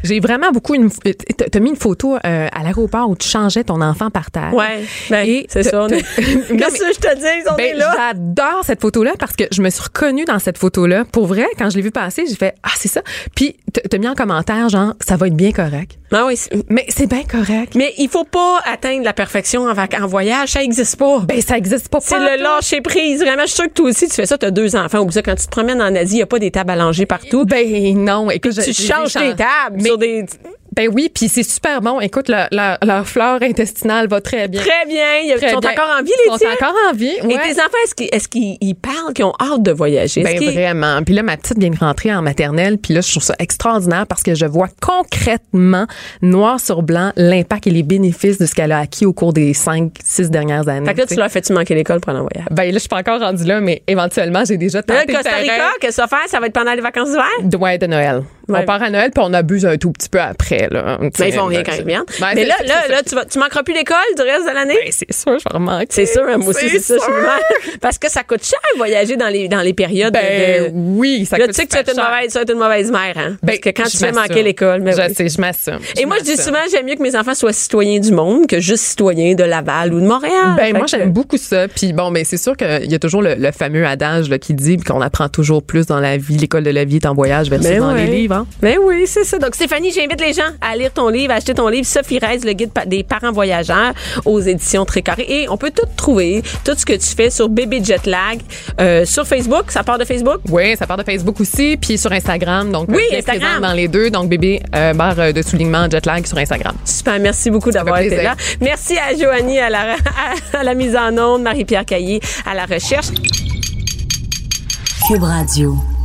J'ai vraiment beaucoup une. T'as t'as mis une photo euh, à l'aéroport où tu changeais ton enfant par terre. Ouais, ben, c'est t'as- ça. est- t'as- Qu'est-ce que je te dis? On est Ben, là. j'adore cette photo-là parce que je me suis reconnue dans cette photo-là. Pour vrai, quand je l'ai vue passer, j'ai fait Ah, c'est ça. Puis, t'as mis en commentaire, genre, ça va être bien correct. Ah oui, Mais c'est bien correct. mais il faut pas atteindre la perfection en, voyage, ça existe pas. Ben, ça existe pas. c'est le lâcher prise. Vraiment, je suis sûre que toi aussi, tu fais ça, tu as deux enfants. Ou ça, quand tu te promènes en Asie, il n'y a pas des tables à langer partout. Ben non, écoute, tu changes tes tables sur des. Ben oui, puis c'est super bon. Écoute, leur, leur, leur flore intestinale va très bien. Très bien. Ils Très sont bien. encore en vie, Ils les sont tiens. encore en vie. Et tes enfants, est-ce qu'ils est-ce qu'ils ils parlent, qu'ils ont hâte de voyager? Ben vraiment. Puis là, ma petite vient de rentrer en maternelle. Puis là, je trouve ça extraordinaire parce que je vois concrètement, noir sur blanc, l'impact et les bénéfices de ce qu'elle a acquis au cours des cinq, six dernières années. Fait que là, tu leur fais-tu manquer l'école pour aller en voyage? Ben là, je suis pas encore rendue là, mais éventuellement, j'ai déjà Là, tenté le Costa Rica, qu'est-ce que ça va faire? Ça va être pendant les vacances d'hiver? Ouais, de Noël. Ouais. On part à Noël, puis on abuse un tout petit peu après. Là. Mais ils font rien quand ils reviennent. Ben, Mais là, là, là, tu, vas, tu manqueras plus l'école du reste de l'année? Ben, c'est sûr, je vais. C'est sûr, hein, moi aussi, c'est ça. je. Parce que ça coûte cher voyager dans les, dans les périodes Ben de. oui, ça là, coûte tu sais que tu être une mauvaise, tu être une mauvaise mère, hein? Parce Ben, que quand tu fais manquer l'école, ben je oui. sais, je m'assume. Et moi, je dis souvent, j'aime mieux que mes enfants soient citoyens du monde que juste citoyens de Laval ou de Montréal. Ben moi j'aime beaucoup ça. Puis bon, mais c'est sûr qu'il y a toujours le, fameux adage qui dit qu'on apprend toujours plus dans la vie. L'école de la vie est en voyage versus Ben dans les livres. Hein? Ben oui, c'est ça. Donc, Stéphanie, j'invite les gens à lire ton livre, à acheter ton livre, Sophie Reyes, le guide des parents voyageurs aux éditions Trécarré. Et on peut tout trouver, tout ce que tu fais sur Bébé Jetlag, euh, sur Facebook. Ça part de Facebook? Oui, ça part de Facebook aussi, puis sur Instagram. Donc Oui, Instagram. dans les deux. Donc bébé euh, barre euh, de soulignement jetlag sur Instagram. Super, merci beaucoup d'avoir été là. Merci à Joanie à la, à, la mise en onde, Marie-Pierre Caillé à la recherche. Cube Radio.